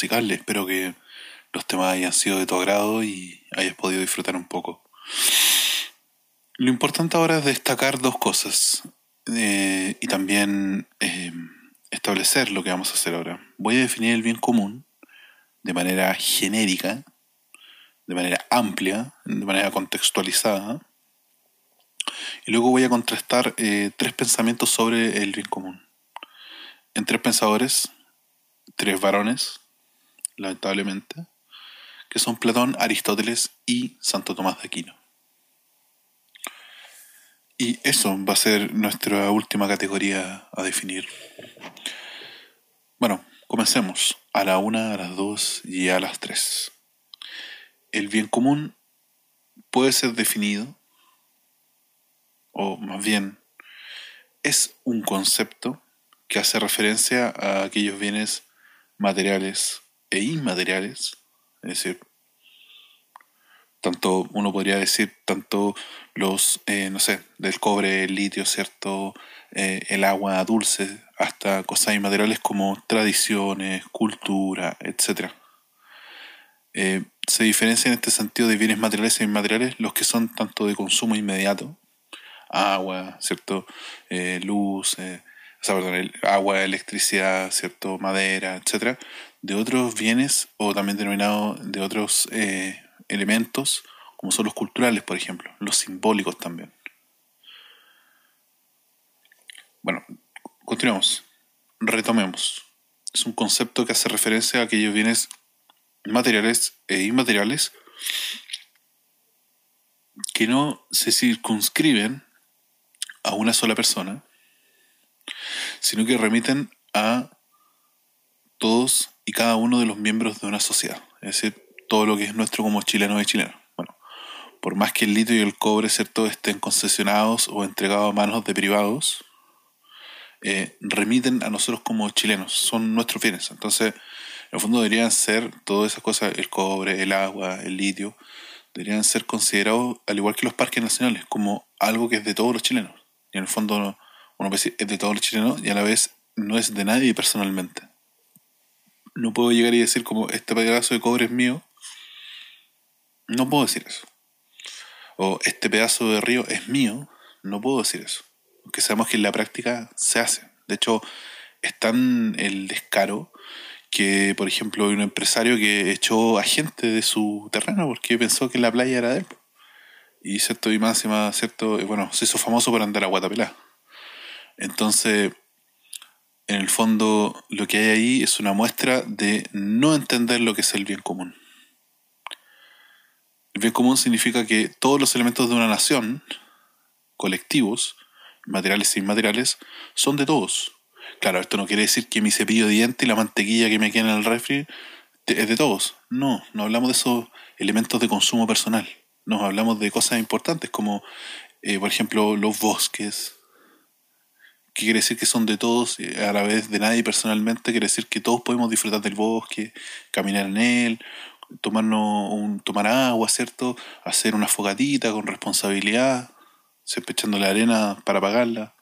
Espero que los temas hayan sido de tu agrado y hayas podido disfrutar un poco. Lo importante ahora es destacar dos cosas eh, y también eh, establecer lo que vamos a hacer ahora. Voy a definir el bien común de manera genérica de manera amplia, de manera contextualizada. Y luego voy a contrastar eh, tres pensamientos sobre el bien común. En tres pensadores, tres varones, lamentablemente, que son Platón, Aristóteles y Santo Tomás de Aquino. Y eso va a ser nuestra última categoría a definir. Bueno, comencemos. A la una, a las dos y a las tres. El bien común puede ser definido, o más bien, es un concepto que hace referencia a aquellos bienes materiales e inmateriales, es decir, tanto uno podría decir tanto los eh, no sé del cobre el litio cierto Eh, el agua dulce hasta cosas inmateriales como tradiciones cultura etcétera. Eh, se diferencia en este sentido de bienes materiales e inmateriales los que son tanto de consumo inmediato agua cierto Eh, luz eh, o sea, perdón, el- agua electricidad cierto madera etcétera de otros bienes o también denominados de otros eh, elementos como son los culturales, por ejemplo, los simbólicos también. Bueno, continuemos. Retomemos. Es un concepto que hace referencia a aquellos bienes materiales e inmateriales que no se circunscriben a una sola persona, sino que remiten a todos y cada uno de los miembros de una sociedad, es decir, todo lo que es nuestro como chileno y chileno. Bueno, por más que el litio y el cobre, ¿cierto?, estén concesionados o entregados a manos de privados, eh, remiten a nosotros como chilenos, son nuestros bienes. Entonces, en el fondo deberían ser todas esas cosas, el cobre, el agua, el litio, deberían ser considerados, al igual que los parques nacionales, como algo que es de todos los chilenos. Y en el fondo uno puede decir, es de todos los chilenos y a la vez no es de nadie personalmente. No puedo llegar y decir como este pedazo de cobre es mío. No puedo decir eso. O este pedazo de río es mío. No puedo decir eso. Aunque sabemos que en la práctica se hace. De hecho, es tan el descaro que, por ejemplo, hay un empresario que echó a gente de su terreno porque pensó que la playa era de él. Y cierto, y más más, cierto, y bueno, se hizo famoso por andar a guatapelá. Entonces, en el fondo, lo que hay ahí es una muestra de no entender lo que es el bien común. El bien común significa que todos los elementos de una nación, colectivos, materiales e inmateriales, son de todos. Claro, esto no quiere decir que mi cepillo de diente y la mantequilla que me queda en el refri es de todos. No, no hablamos de esos elementos de consumo personal. Nos hablamos de cosas importantes como, eh, por ejemplo, los bosques, que quiere decir que son de todos, y a la vez de nadie personalmente, quiere decir que todos podemos disfrutar del bosque, caminar en él, tomarnos un, tomar agua, ¿cierto? Hacer una fogatita con responsabilidad, siempre echando la arena para apagarla.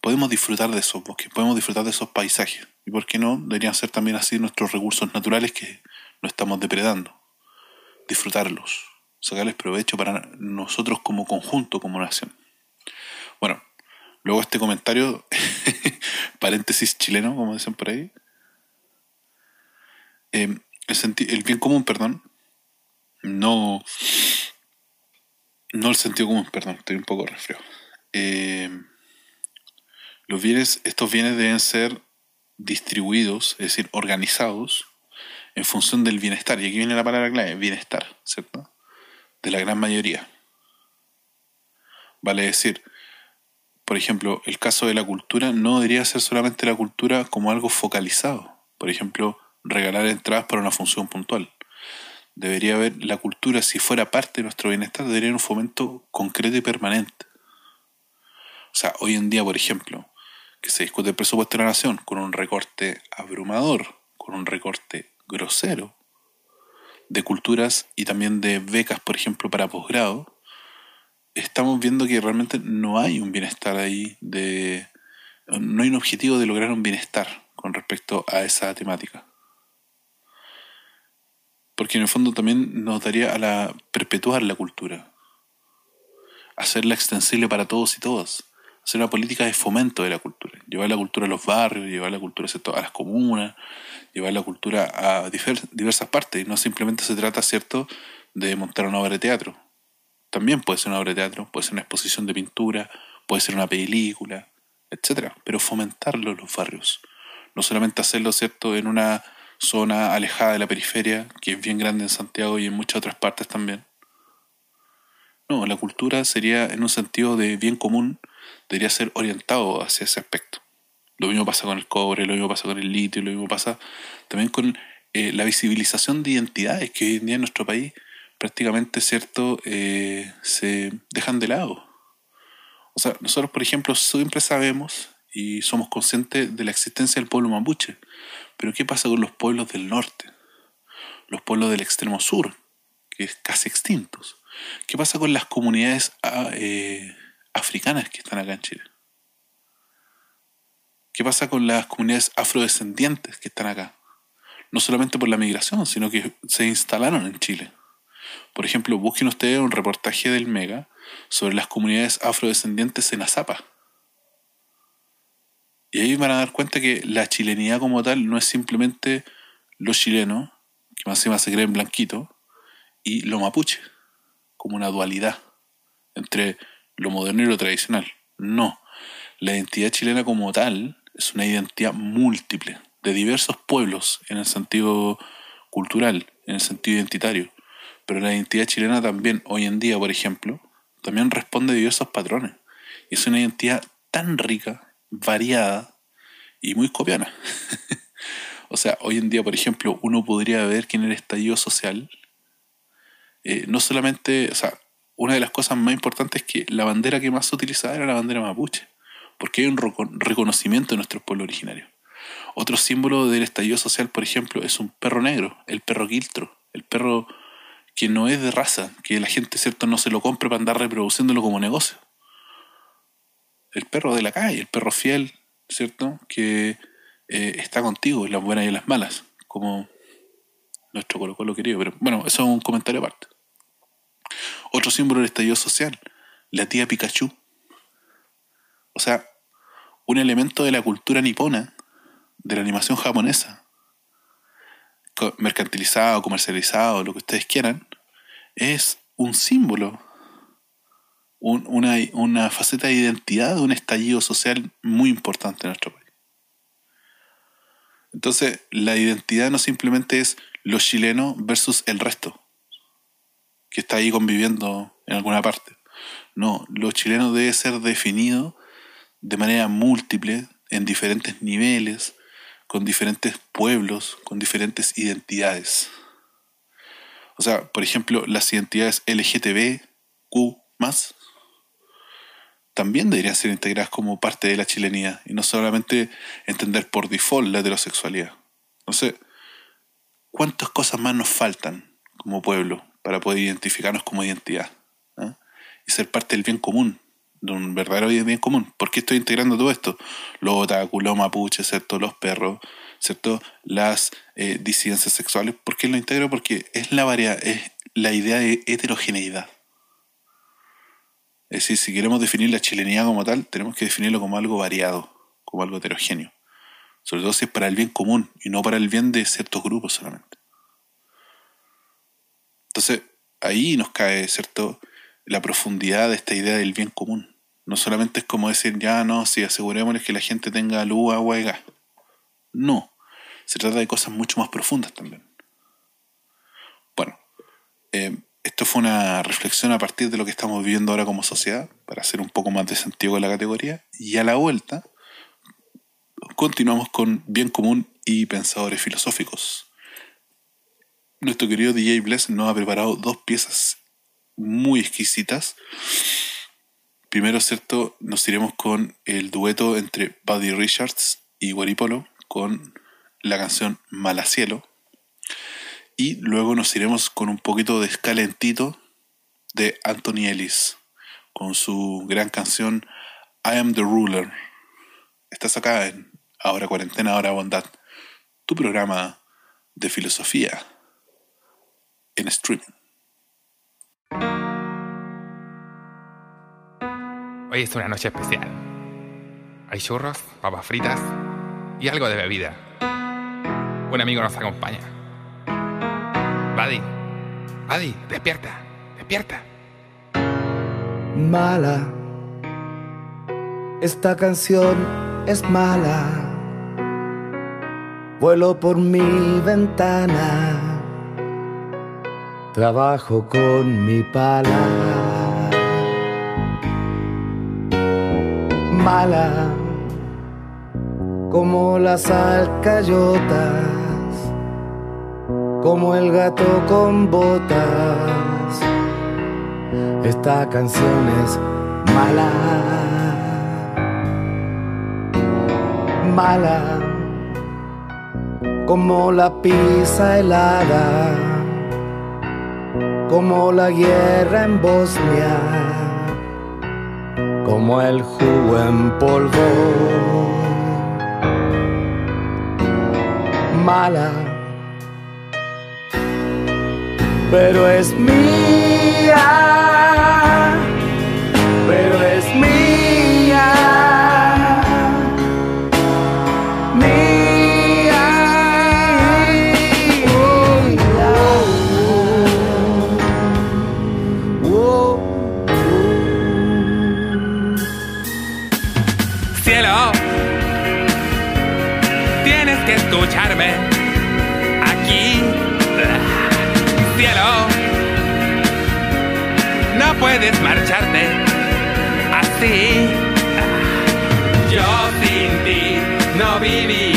Podemos disfrutar de esos bosques, podemos disfrutar de esos paisajes. Y por qué no, deberían ser también así nuestros recursos naturales que no estamos depredando. Disfrutarlos, sacarles provecho para nosotros como conjunto, como nación. Bueno, Luego este comentario, *laughs* paréntesis chileno, como dicen por ahí. Eh, el, el bien común, perdón. No. No el sentido común, perdón, estoy un poco resfriado. Eh, los bienes, estos bienes deben ser distribuidos, es decir, organizados en función del bienestar. Y aquí viene la palabra clave, bienestar, ¿cierto? De la gran mayoría. Vale decir, por ejemplo, el caso de la cultura no debería ser solamente la cultura como algo focalizado. Por ejemplo, regalar entradas para una función puntual. Debería haber la cultura, si fuera parte de nuestro bienestar, debería haber un fomento concreto y permanente. O sea, hoy en día, por ejemplo, que se discute el presupuesto de la nación con un recorte abrumador, con un recorte grosero de culturas y también de becas, por ejemplo, para posgrado, estamos viendo que realmente no hay un bienestar ahí de no hay un objetivo de lograr un bienestar con respecto a esa temática porque en el fondo también nos daría a la perpetuar la cultura hacerla extensible para todos y todas hacer una política de fomento de la cultura llevar la cultura a los barrios llevar la cultura a las comunas llevar la cultura a diversas partes y no simplemente se trata, ¿cierto?, de montar una obra de teatro. También puede ser una obra de teatro, puede ser una exposición de pintura, puede ser una película, etcétera, pero fomentarlo en los barrios. No solamente hacerlo, ¿cierto?, en una zona alejada de la periferia, que es bien grande en Santiago y en muchas otras partes también. No, la cultura sería, en un sentido de bien común, debería ser orientado hacia ese aspecto. Lo mismo pasa con el cobre, lo mismo pasa con el litio, lo mismo pasa también con eh, la visibilización de identidades que hoy en día en nuestro país prácticamente, ¿cierto?, eh, se dejan de lado. O sea, nosotros, por ejemplo, siempre sabemos y somos conscientes de la existencia del pueblo mapuche. Pero ¿qué pasa con los pueblos del norte? Los pueblos del extremo sur, que es casi extintos. ¿Qué pasa con las comunidades ah, eh, africanas que están acá en Chile? ¿Qué pasa con las comunidades afrodescendientes que están acá? No solamente por la migración, sino que se instalaron en Chile. Por ejemplo, busquen ustedes un reportaje del Mega sobre las comunidades afrodescendientes en Azapa. Y ahí van a dar cuenta que la chilenidad como tal no es simplemente lo chileno, que más encima se creen blanquito, y lo mapuche, como una dualidad entre lo moderno y lo tradicional. No, la identidad chilena como tal es una identidad múltiple, de diversos pueblos en el sentido cultural, en el sentido identitario. Pero la identidad chilena también, hoy en día, por ejemplo, también responde a diversos patrones. Y es una identidad tan rica, variada y muy copiana. *laughs* o sea, hoy en día, por ejemplo, uno podría ver que en el estallido social, eh, no solamente, o sea, una de las cosas más importantes es que la bandera que más se utilizaba era la bandera mapuche, porque hay un reco- reconocimiento de nuestros pueblos originarios. Otro símbolo del estallido social, por ejemplo, es un perro negro, el perro quiltro, el perro que no es de raza, que la gente, ¿cierto?, no se lo compre para andar reproduciéndolo como negocio. El perro de la calle, el perro fiel, ¿cierto?, que eh, está contigo las buenas y las malas, como nuestro Colo Colo querido. Pero bueno, eso es un comentario aparte. Otro símbolo del estallido social, la tía Pikachu. O sea, un elemento de la cultura nipona, de la animación japonesa, mercantilizado, comercializado, lo que ustedes quieran, es un símbolo, un- una, una faceta de identidad de un estallido social muy importante en nuestro país. Entonces, la identidad no simplemente es los chilenos versus el resto, que está ahí conviviendo en alguna parte. No, los chilenos debe ser definido de manera múltiple, en diferentes niveles, con diferentes pueblos, con diferentes identidades. O sea, por ejemplo, las identidades LGTB, Q, también deberían ser integradas como parte de la chilenidad y no solamente entender por default la heterosexualidad. No sé, ¿cuántas cosas más nos faltan como pueblo para poder identificarnos como identidad? ¿Ah? Y ser parte del bien común, de un verdadero bien común. ¿Por qué estoy integrando todo esto? Los otaku, los mapuches, ¿cierto? Los perros, ¿cierto? Las eh, disidencias sexuales. ¿Por qué lo integro? Porque es la, varia es la idea de heterogeneidad. Es decir, si queremos definir la chilenidad como tal, tenemos que definirlo como algo variado, como algo heterogéneo. Sobre todo si es para el bien común y no para el bien de ciertos grupos solamente. Entonces, ahí nos cae, ¿cierto?, la profundidad de esta idea del bien común. No solamente es como decir, ya no, si asegurémonos que la gente tenga luz, agua y gas. No, se trata de cosas mucho más profundas también. Bueno, eh, esto fue una reflexión a partir de lo que estamos viviendo ahora como sociedad, para hacer un poco más de sentido con la categoría. Y a la vuelta, continuamos con bien común y pensadores filosóficos. Nuestro querido DJ Bless nos ha preparado dos piezas muy exquisitas. Primero, ¿cierto? Nos iremos con el dueto entre Buddy Richards y Guaripolo con la canción Malacielo. Y luego nos iremos con un poquito de escalentito de Anthony Ellis con su gran canción I Am the Ruler. Estás acá en Ahora Cuarentena, Ahora Bondad, tu programa de filosofía en streaming. Hoy es una noche especial. Hay churros, papas fritas y algo de bebida. un amigo nos acompaña. Buddy, Buddy, despierta, despierta. Mala, esta canción es mala. Vuelo por mi ventana, trabajo con mi pala. Mala, como las alcayotas, como el gato con botas. Esta canción es mala, mala, como la pizza helada, como la guerra en Bosnia, como el jugo en polvo. Mala, pero es mía, pero es mía. Puedes marcharte así. Yo sin ti no viviré,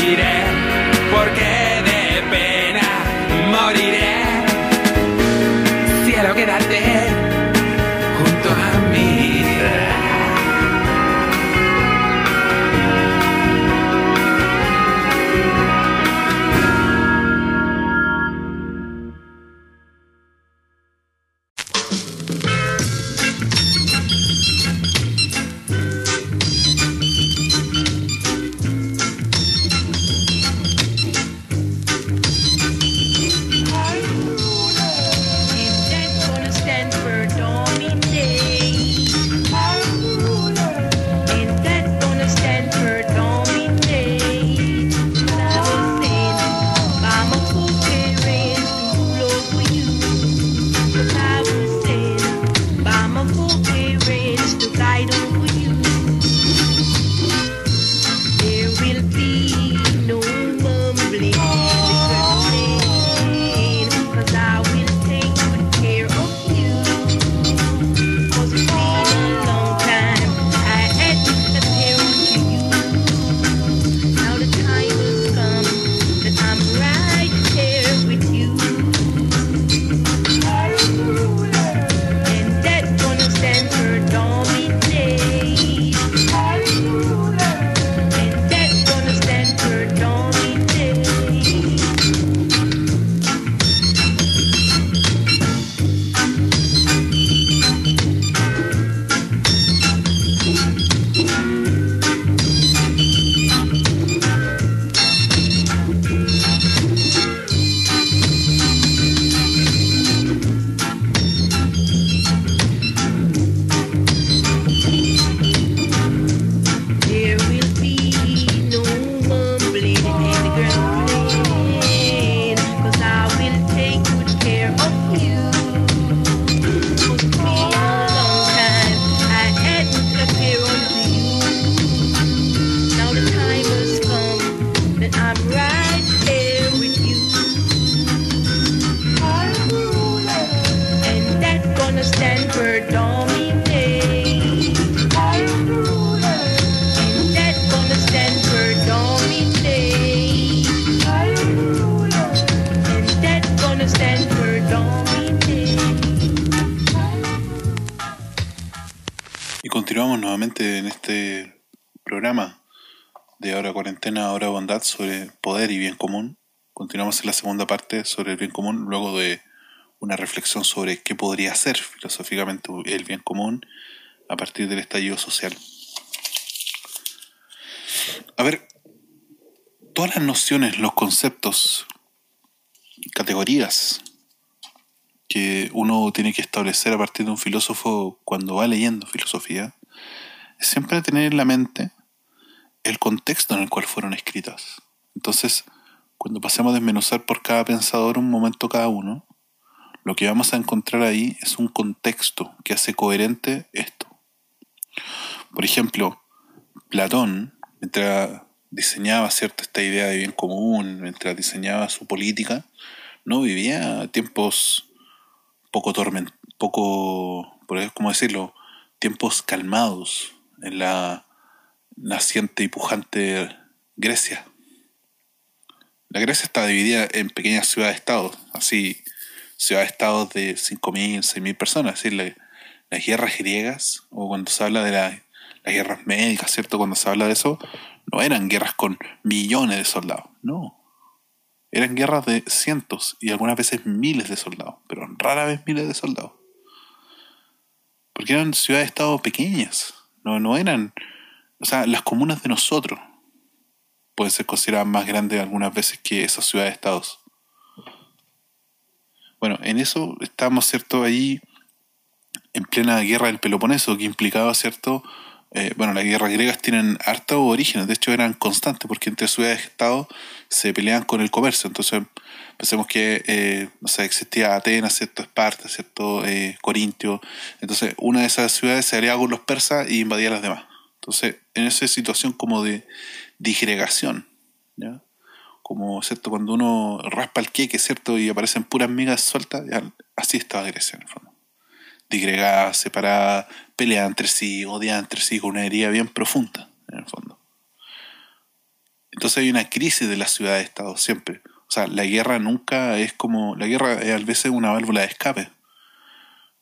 sobre poder y bien común. Continuamos en la segunda parte sobre el bien común, luego de una reflexión sobre qué podría ser filosóficamente el bien común a partir del estallido social. A ver, todas las nociones, los conceptos, categorías que uno tiene que establecer a partir de un filósofo cuando va leyendo filosofía, siempre tener en la mente el contexto en el cual fueron escritas. Entonces, cuando pasemos a desmenuzar por cada pensador un momento cada uno, lo que vamos a encontrar ahí es un contexto que hace coherente esto. Por ejemplo, Platón, mientras diseñaba cierta esta idea de bien común, mientras diseñaba su política, no vivía tiempos poco torment, poco, por ¿cómo decirlo? Tiempos calmados en la naciente y pujante Grecia. La Grecia está dividida en pequeñas ciudades-estados, así, ciudades-estados de 5.000, 6.000 personas, es decir, la- las guerras griegas, o cuando se habla de la- las guerras médicas, ¿cierto? Cuando se habla de eso, no eran guerras con millones de soldados, no. Eran guerras de cientos y algunas veces miles de soldados, pero rara vez miles de soldados. Porque eran ciudades-estado pequeñas, no, no eran, o sea, las comunas de nosotros pueden ser consideradas más grandes algunas veces que esas ciudades-estados. Bueno, en eso estábamos, ¿cierto? Ahí en plena guerra del Peloponeso, que implicaba, ¿cierto? Eh, bueno, las guerras griegas tienen hartos orígenes, de hecho eran constantes, porque entre ciudades-estado se peleaban con el comercio. Entonces, pensemos que, eh, no sé, existía Atenas, ¿cierto? Esparta, ¿cierto? Eh, Corintio. Entonces, una de esas ciudades se aliaba con los persas y invadía las demás. Entonces, en esa situación como de disgregación, ¿ya? Como, ¿cierto? Cuando uno raspa el queque, ¿cierto? Y aparecen puras migas sueltas, así estaba Grecia, en el fondo digregada, separada, peleada entre sí, odiada entre sí, con una herida bien profunda, en el fondo. Entonces hay una crisis de la ciudad de Estado siempre. O sea, la guerra nunca es como. La guerra es a veces una válvula de escape.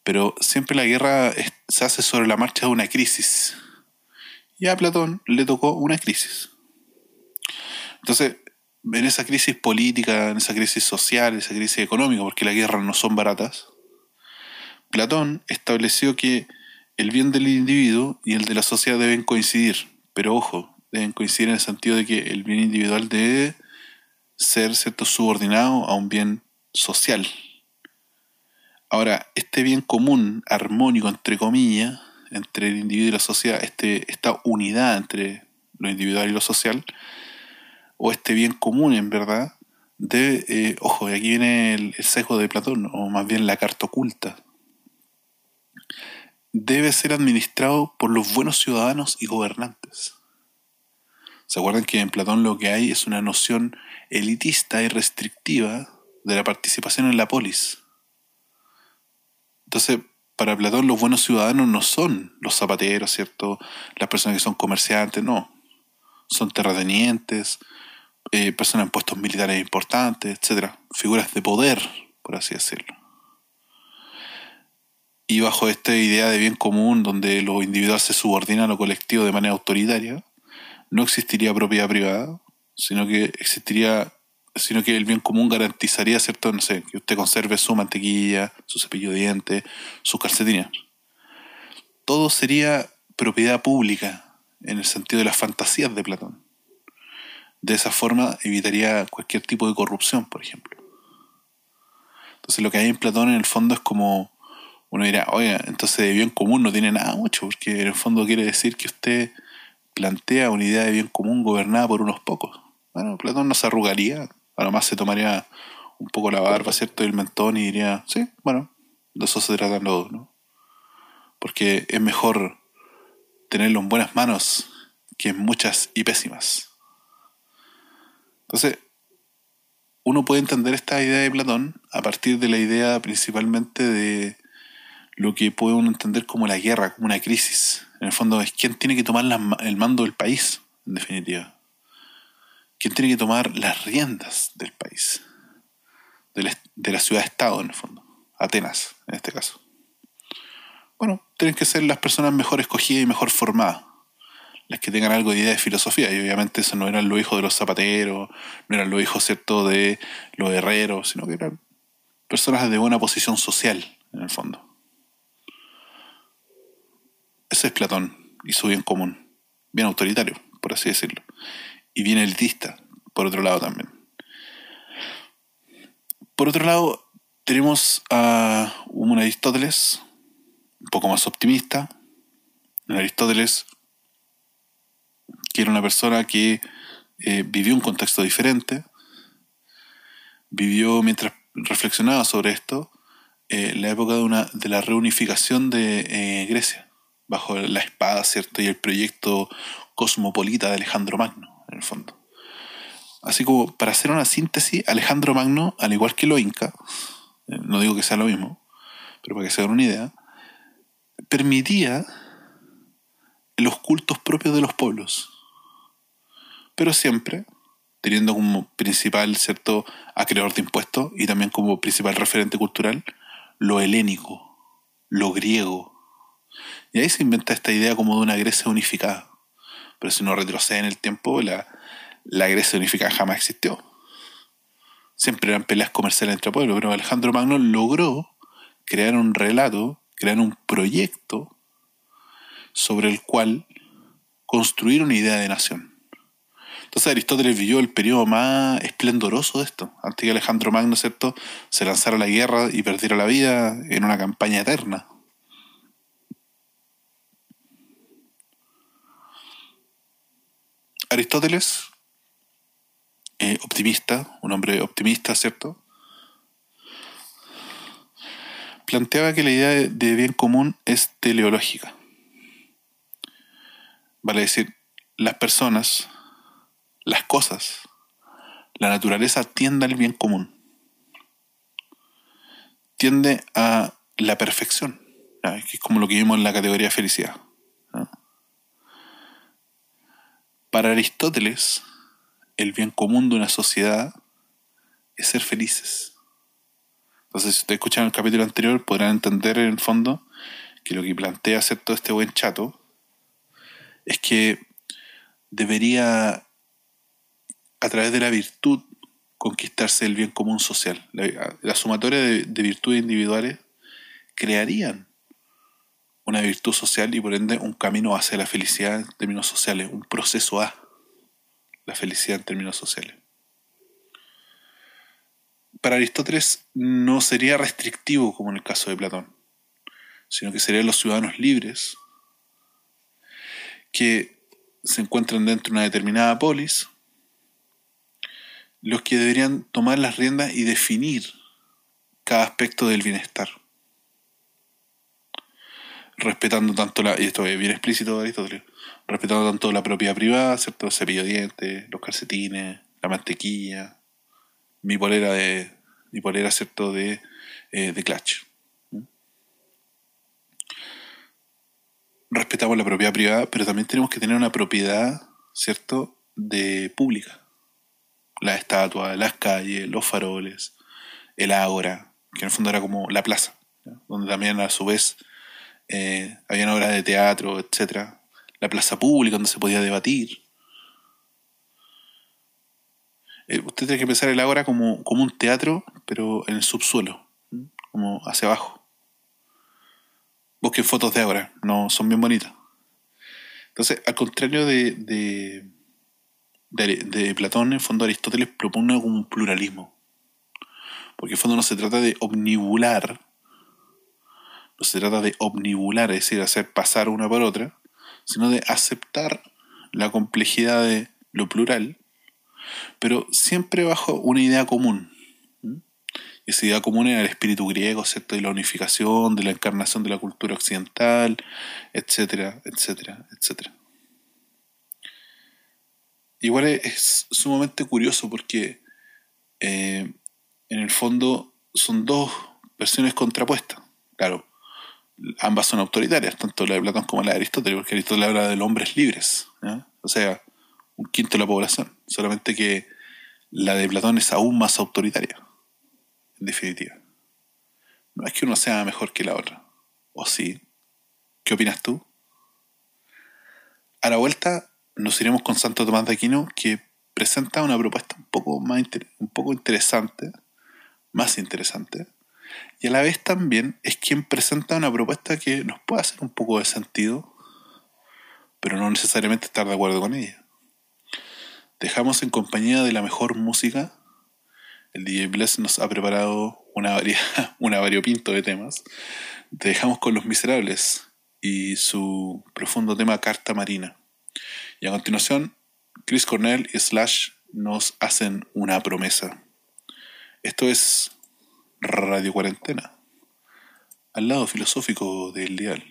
Pero siempre la guerra se hace sobre la marcha de una crisis. Y a Platón le tocó una crisis. Entonces, en esa crisis política, en esa crisis social, en esa crisis económica, porque las guerras no son baratas, Platón estableció que el bien del individuo y el de la sociedad deben coincidir, pero ojo, deben coincidir en el sentido de que el bien individual debe ser ¿cierto? subordinado a un bien social. Ahora, este bien común, armónico, entre comillas, entre el individuo y la sociedad, este, esta unidad entre lo individual y lo social, o este bien común en verdad, debe, eh, ojo, y aquí viene el, el sesgo de Platón, o más bien la carta oculta, debe ser administrado por los buenos ciudadanos y gobernantes. ¿Se acuerdan que en Platón lo que hay es una noción elitista y restrictiva de la participación en la polis? Entonces, para Platón los buenos ciudadanos no son los zapateros, ¿cierto? Las personas que son comerciantes, no. Son terratenientes, eh, personas en puestos militares importantes, etcétera, Figuras de poder, por así decirlo. Y bajo esta idea de bien común, donde lo individual se subordina a lo colectivo de manera autoritaria, no existiría propiedad privada, sino que existiría, sino que el bien común garantizaría, ¿cierto? No sé, que usted conserve su mantequilla, su cepillo de dientes, sus calcetines. Todo sería propiedad pública en el sentido de las fantasías de Platón. De esa forma evitaría cualquier tipo de corrupción, por ejemplo. Entonces lo que hay en Platón en el fondo es como uno dirá, oiga, entonces de bien común no tiene nada mucho, porque en el fondo quiere decir que usted plantea una idea de bien común gobernada por unos pocos. Bueno, Platón no se arrugaría, a lo más se tomaría un poco la barba, ¿cierto? Y el mentón y diría, sí, bueno, de eso se tratan los dos, ¿no? Porque es mejor tenerlo en buenas manos que en muchas y pésimas. Entonces, uno puede entender esta idea de Platón a partir de la idea principalmente de lo que puede uno entender como la guerra, como una crisis. En el fondo es quién tiene que tomar el mando del país, en definitiva. ¿Quién tiene que tomar las riendas del país? De la, de la ciudad-estado, en el fondo. Atenas, en este caso. Bueno, tienen que ser las personas mejor escogidas y mejor formadas. Las que tengan algo de idea de filosofía. Y obviamente eso no eran los hijos de los zapateros, no eran los hijos, ¿cierto?, de los herreros, sino que eran personas de buena posición social, en el fondo. Ese es Platón y su bien común. Bien autoritario, por así decirlo. Y bien elitista, por otro lado también. Por otro lado, tenemos a un Aristóteles, un poco más optimista. Un Aristóteles, que era una persona que eh, vivió un contexto diferente, vivió mientras reflexionaba sobre esto eh, la época de, una, de la reunificación de eh, Grecia, bajo la espada, ¿cierto? Y el proyecto cosmopolita de Alejandro Magno, en el fondo. Así como para hacer una síntesis, Alejandro Magno, al igual que los Inca, no digo que sea lo mismo, pero para que se hagan una idea, permitía los cultos propios de los pueblos, pero siempre teniendo como principal, ¿cierto?, acreedor de impuestos y también como principal referente cultural lo helénico, lo griego. Y ahí se inventa esta idea como de una Grecia unificada. Pero si uno retrocede en el tiempo, la, la Grecia unificada jamás existió. Siempre eran peleas comerciales entre pueblos, pero Alejandro Magno logró crear un relato, crear un proyecto sobre el cual construir una idea de nación. Entonces Aristóteles vivió el periodo más esplendoroso de esto, antes que Alejandro Magno, ¿cierto?, se lanzara a la guerra y perdiera la vida en una campaña eterna. Aristóteles, eh, optimista, un hombre optimista, ¿cierto? Planteaba que la idea de- bien común es teleológica. Vale decir, las personas, las cosas, la naturaleza tiende al bien común. Tiende a la perfección, que es como lo que vimos en la categoría felicidad. Para Aristóteles, el bien común de una sociedad es ser felices. Entonces, si ustedes escuchan el capítulo anterior, podrán entender en el fondo que lo que plantea hacer todo este buen chato es que debería, a través de la virtud, conquistarse el bien común social. La, sumatoria de, de virtudes individuales crearían una virtud social y por ende un camino hacia la felicidad en términos sociales, un proceso a la felicidad en términos sociales. Para Aristóteles no sería restrictivo como en el caso de Platón, sino que serían los ciudadanos libres que se encuentran dentro de una determinada polis los que deberían tomar las riendas y definir cada aspecto del bienestar. Respetando tanto la, y esto es bien explícito Aristóteles, respetando tanto la propiedad privada, ¿cierto? El cepillo de dientes, los calcetines, la mantequilla, mi polera de, mi polera, ¿cierto? De, eh, de clutch. Respetamos la propiedad privada, pero también tenemos que tener una propiedad, ¿cierto? De pública las estatuas, las calles, los faroles, el ágora, que en el fondo era como la plaza, donde también a su vez eh, habían obras de teatro, etcétera, la plaza pública donde se podía debatir. Eh, usted tiene que pensar el ágora como, como un teatro, pero en el subsuelo, como hacia abajo. Busquen fotos de ágora, no son bien bonitas. Entonces, al contrario de de, Platón, en fondo Aristóteles propone un pluralismo. Porque en fondo no se trata de omnibular, no se trata de omnibular, es decir, hacer pasar una por otra, sino de aceptar la complejidad de lo plural, pero siempre bajo una idea común. ¿Mm? Y esa idea común era el espíritu griego, ¿cierto? De la unificación, de la encarnación de la cultura occidental, etcétera, etcétera, etcétera. Igual es, sumamente curioso porque eh, en el fondo son dos versiones contrapuestas. Claro, ambas son autoritarias, tanto la de Platón como la de Aristóteles, porque Aristóteles habla de los hombres libres, o sea, un quinto de la población, solamente que la de Platón es aún más autoritaria, en definitiva. No es que uno sea mejor que la otra, o sí. ¿Qué opinas tú? A la vuelta nos iremos con Santo Tomás de Aquino, que presenta una propuesta un poco, más un poco interesante, más interesante, y a la vez también es quien presenta una propuesta que nos puede hacer un poco de sentido, pero no necesariamente estar de acuerdo con ella. Dejamos en compañía de la mejor música. El DJ Bless nos ha preparado una, varia, *laughs* una variopinto de temas. Te dejamos con Los Miserables y su profundo tema Carta Marina. Y a continuación, Chris Cornell y Slash nos hacen una promesa. Esto es Radio Cuarentena, al lado filosófico del dial.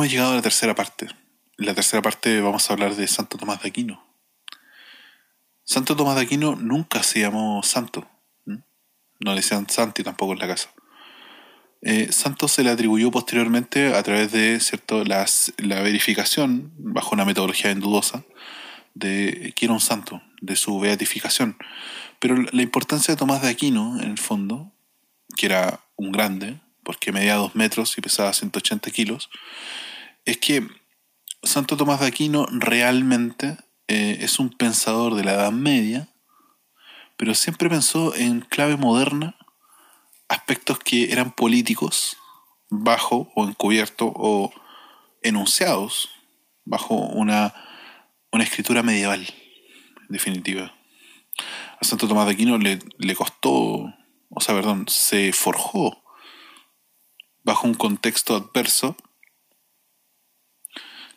Hemos llegado a la tercera parte. En la tercera parte vamos a hablar de Santo Tomás de Aquino. Santo Tomás de Aquino nunca se llamó santo. No le decían santi tampoco en la casa. Eh, santo se le atribuyó posteriormente a través de cierto la verificación, bajo una metodología dudosa, de que era un santo, de su beatificación. Pero la importancia de Tomás de Aquino, en el fondo, que era un grande, porque medía dos metros y pesaba 180 kilos, es que Santo Tomás de Aquino realmente eh, es un pensador de la Edad Media, pero siempre pensó en clave moderna aspectos que eran políticos, bajo o encubierto o enunciados bajo una, una escritura medieval, en definitiva. A Santo Tomás de Aquino le, le costó, o sea, perdón, se forjó bajo un contexto adverso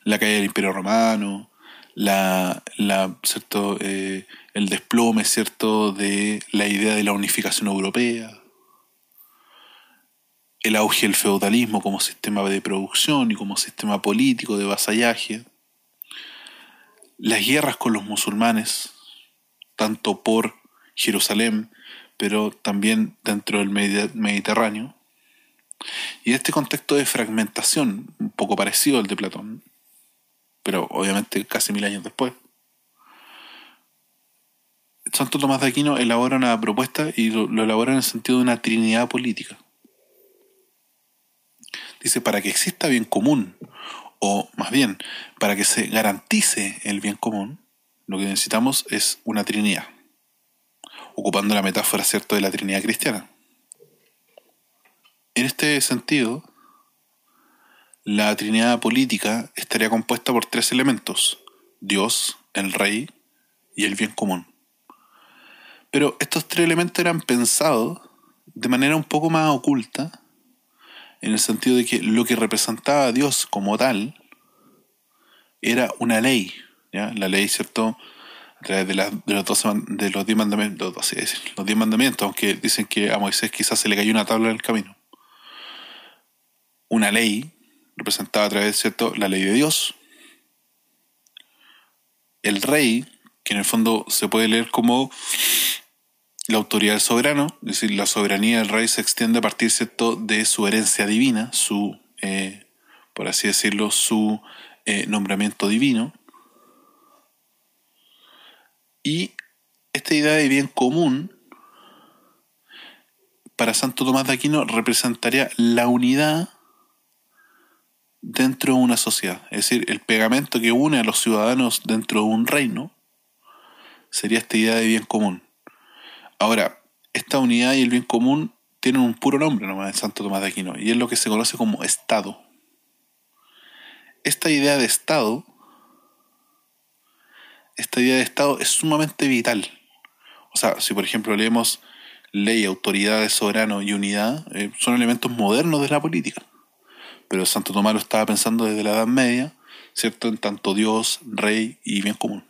la caída del Imperio Romano, la, la, ¿cierto? Eh, el desplome ¿cierto? de la idea de la unificación europea, el auge del feudalismo como sistema de producción y como sistema político de vasallaje, las guerras con los musulmanes, tanto por Jerusalén, pero también dentro del Mediterráneo, y este contexto de fragmentación, un poco parecido al de Platón, pero obviamente casi mil años después, Santo Tomás de Aquino elabora una propuesta y lo, elabora en el sentido de una trinidad política. Dice, para que exista bien común, o más bien, para que se garantice el bien común, lo que necesitamos es una trinidad, ocupando la metáfora, ¿cierto?, de la trinidad cristiana. En este sentido, la trinidad política estaría compuesta por tres elementos, Dios, el rey y el bien común. Pero estos tres elementos eran pensados de manera un poco más oculta, en el sentido de que lo que representaba a Dios como tal era una ley, ¿ya? la ley, ¿cierto? A través de, de los, 12 man- de los diez mandamientos, los, doce, los diez mandamientos, aunque dicen que a Moisés quizás se le cayó una tabla en el camino. Una ley representada a través, ¿cierto? La ley de Dios. El rey, que en el fondo se puede leer como la autoridad del soberano, es decir, la soberanía del rey se extiende a partir de su herencia divina, su, eh, por así decirlo, su eh, nombramiento divino. Y esta idea de bien común para Santo Tomás de Aquino representaría la unidad dentro de una sociedad. Es decir, el pegamento que une a los ciudadanos dentro de un reino sería esta idea de bien común. Ahora, esta unidad y el bien común tienen un puro nombre nomás en Santo Tomás de Aquino, y es lo que se conoce como Estado. Esta idea de Estado, esta idea de Estado es sumamente vital. O sea, si por ejemplo leemos ley, autoridad, soberano y unidad, eh, son elementos modernos de la política. Pero Santo Tomás lo estaba pensando desde la Edad Media, ¿cierto? En tanto Dios, rey y bien común.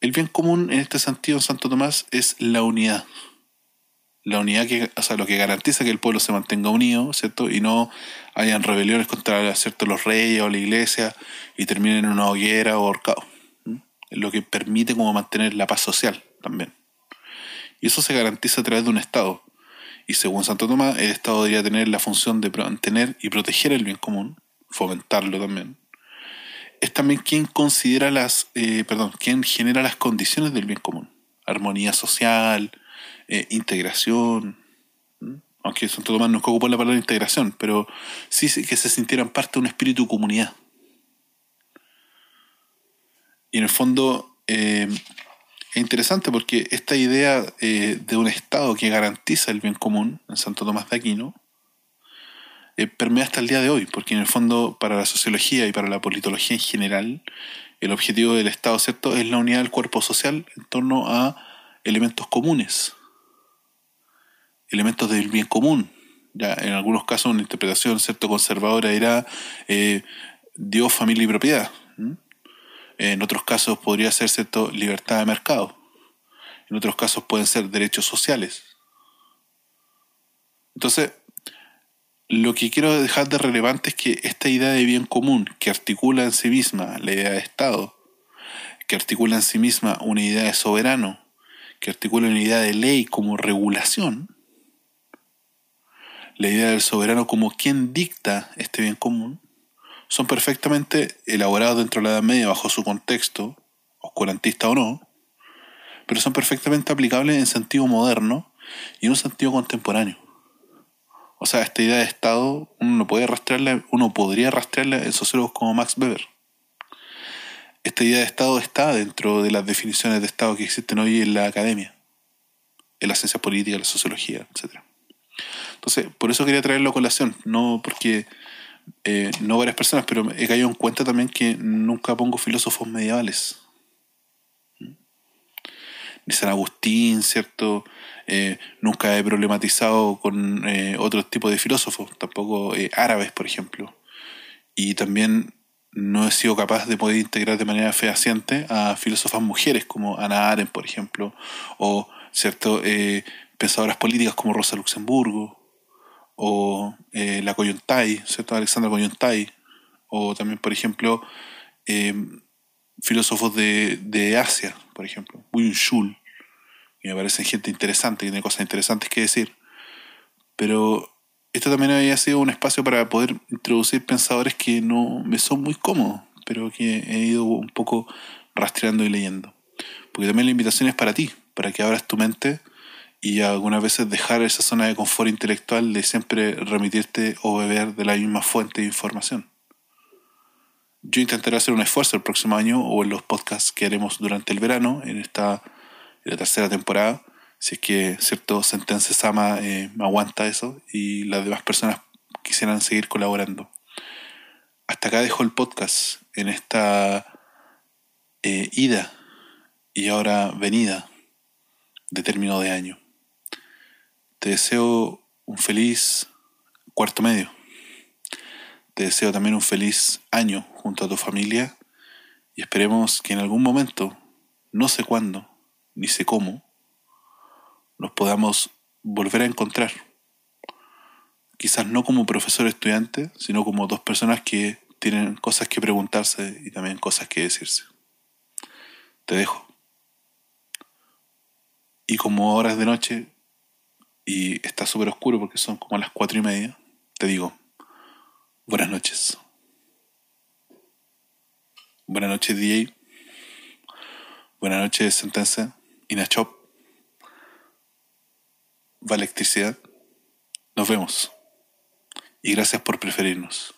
El bien común en este sentido en Santo Tomás es la unidad. La unidad que, o sea, lo que garantiza que el pueblo se mantenga unido, ¿cierto? Y no hayan rebeliones contra, ¿cierto? los reyes o la iglesia y terminen en una hoguera o ahorcado. lo que permite como mantener la paz social también. Y eso se garantiza a través de un Estado. Y según Santo Tomás, el Estado debería tener la función de mantener y proteger el bien común, fomentarlo también. Es también quien considera las, eh, perdón, quien genera las condiciones del bien común. Armonía social, eh, integración. ¿m? Aunque Santo Tomás nunca ocupó la palabra integración, pero sí que se sintieran parte de un espíritu comunidad. Y en el fondo eh, es interesante porque esta idea eh, de un Estado que garantiza el bien común en Santo Tomás de Aquino eh, permea hasta el día de hoy, porque en el fondo para la sociología y para la politología en general, el objetivo del Estado ¿cierto? es la unidad del cuerpo social en torno a elementos comunes, elementos del bien común. Ya, en algunos casos una interpretación ¿cierto? conservadora era eh, Dios, familia y propiedad. En otros casos podría ser libertad de mercado. En otros casos pueden ser derechos sociales. Entonces, lo que quiero dejar de relevante es que esta idea de bien común, que articula en sí misma la idea de Estado, que articula en sí misma una idea de soberano, que articula una idea de ley como regulación, la idea del soberano como quien dicta este bien común, son perfectamente elaborados dentro de la Edad Media bajo su contexto, oscurantista o no, pero son perfectamente aplicables en sentido moderno y en un sentido contemporáneo. O sea, esta idea de Estado uno no puede rastrearla, uno podría rastrearla en sociólogos como Max Weber. Esta idea de Estado está dentro de las definiciones de Estado que existen hoy en la academia, en la ciencia política, la sociología, etc. Entonces, por eso quería traerlo a colación, no porque eh, no varias personas, pero he caído en cuenta también que nunca pongo filósofos medievales. Ni San Agustín, ¿cierto? Eh, nunca he problematizado con eh, otro tipo de filósofos, tampoco eh, árabes, por ejemplo. Y también no he sido capaz de poder integrar de manera fehaciente a filósofas mujeres como Ana Arendt, por ejemplo, o cierto eh, pensadoras políticas como Rosa Luxemburgo, o eh, la Coyuntai, ¿cierto? Alexandra Coyuntai, o también, por ejemplo, eh, filósofos de, de Asia, por ejemplo, William Schul, que me parecen gente interesante, que tiene cosas interesantes que decir. Pero esto también había sido un espacio para poder introducir pensadores que no me son muy cómodos, pero que he ido un poco rastreando y leyendo. Porque también la invitación es para ti, para que abras tu mente y algunas veces dejar esa zona de confort intelectual de siempre remitirte o beber de la misma fuente de información. Yo intentaré hacer un esfuerzo el próximo año o en los podcasts que haremos durante el verano, en esta la tercera temporada, si es que cierto Sentencia Sama eh, aguanta eso y las demás personas quisieran seguir colaborando. Hasta acá dejo el podcast en esta eh, ida y ahora venida de término de año. Te deseo un feliz cuarto medio. Te deseo también un feliz año junto a tu familia y esperemos que en algún momento, no sé cuándo, ni sé cómo, nos podamos volver a encontrar. Quizás no como profesor estudiante, sino como dos personas que tienen cosas que preguntarse y también cosas que decirse. Te dejo. Y como ahora es de noche y está súper oscuro porque son como las cuatro y media, te digo, buenas noches. Buenas noches, DJ. Buenas noches, Sentencia. Inachop. Va electricidad. Nos vemos. Y gracias por preferirnos.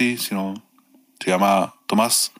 Así, sino se llama Tomás.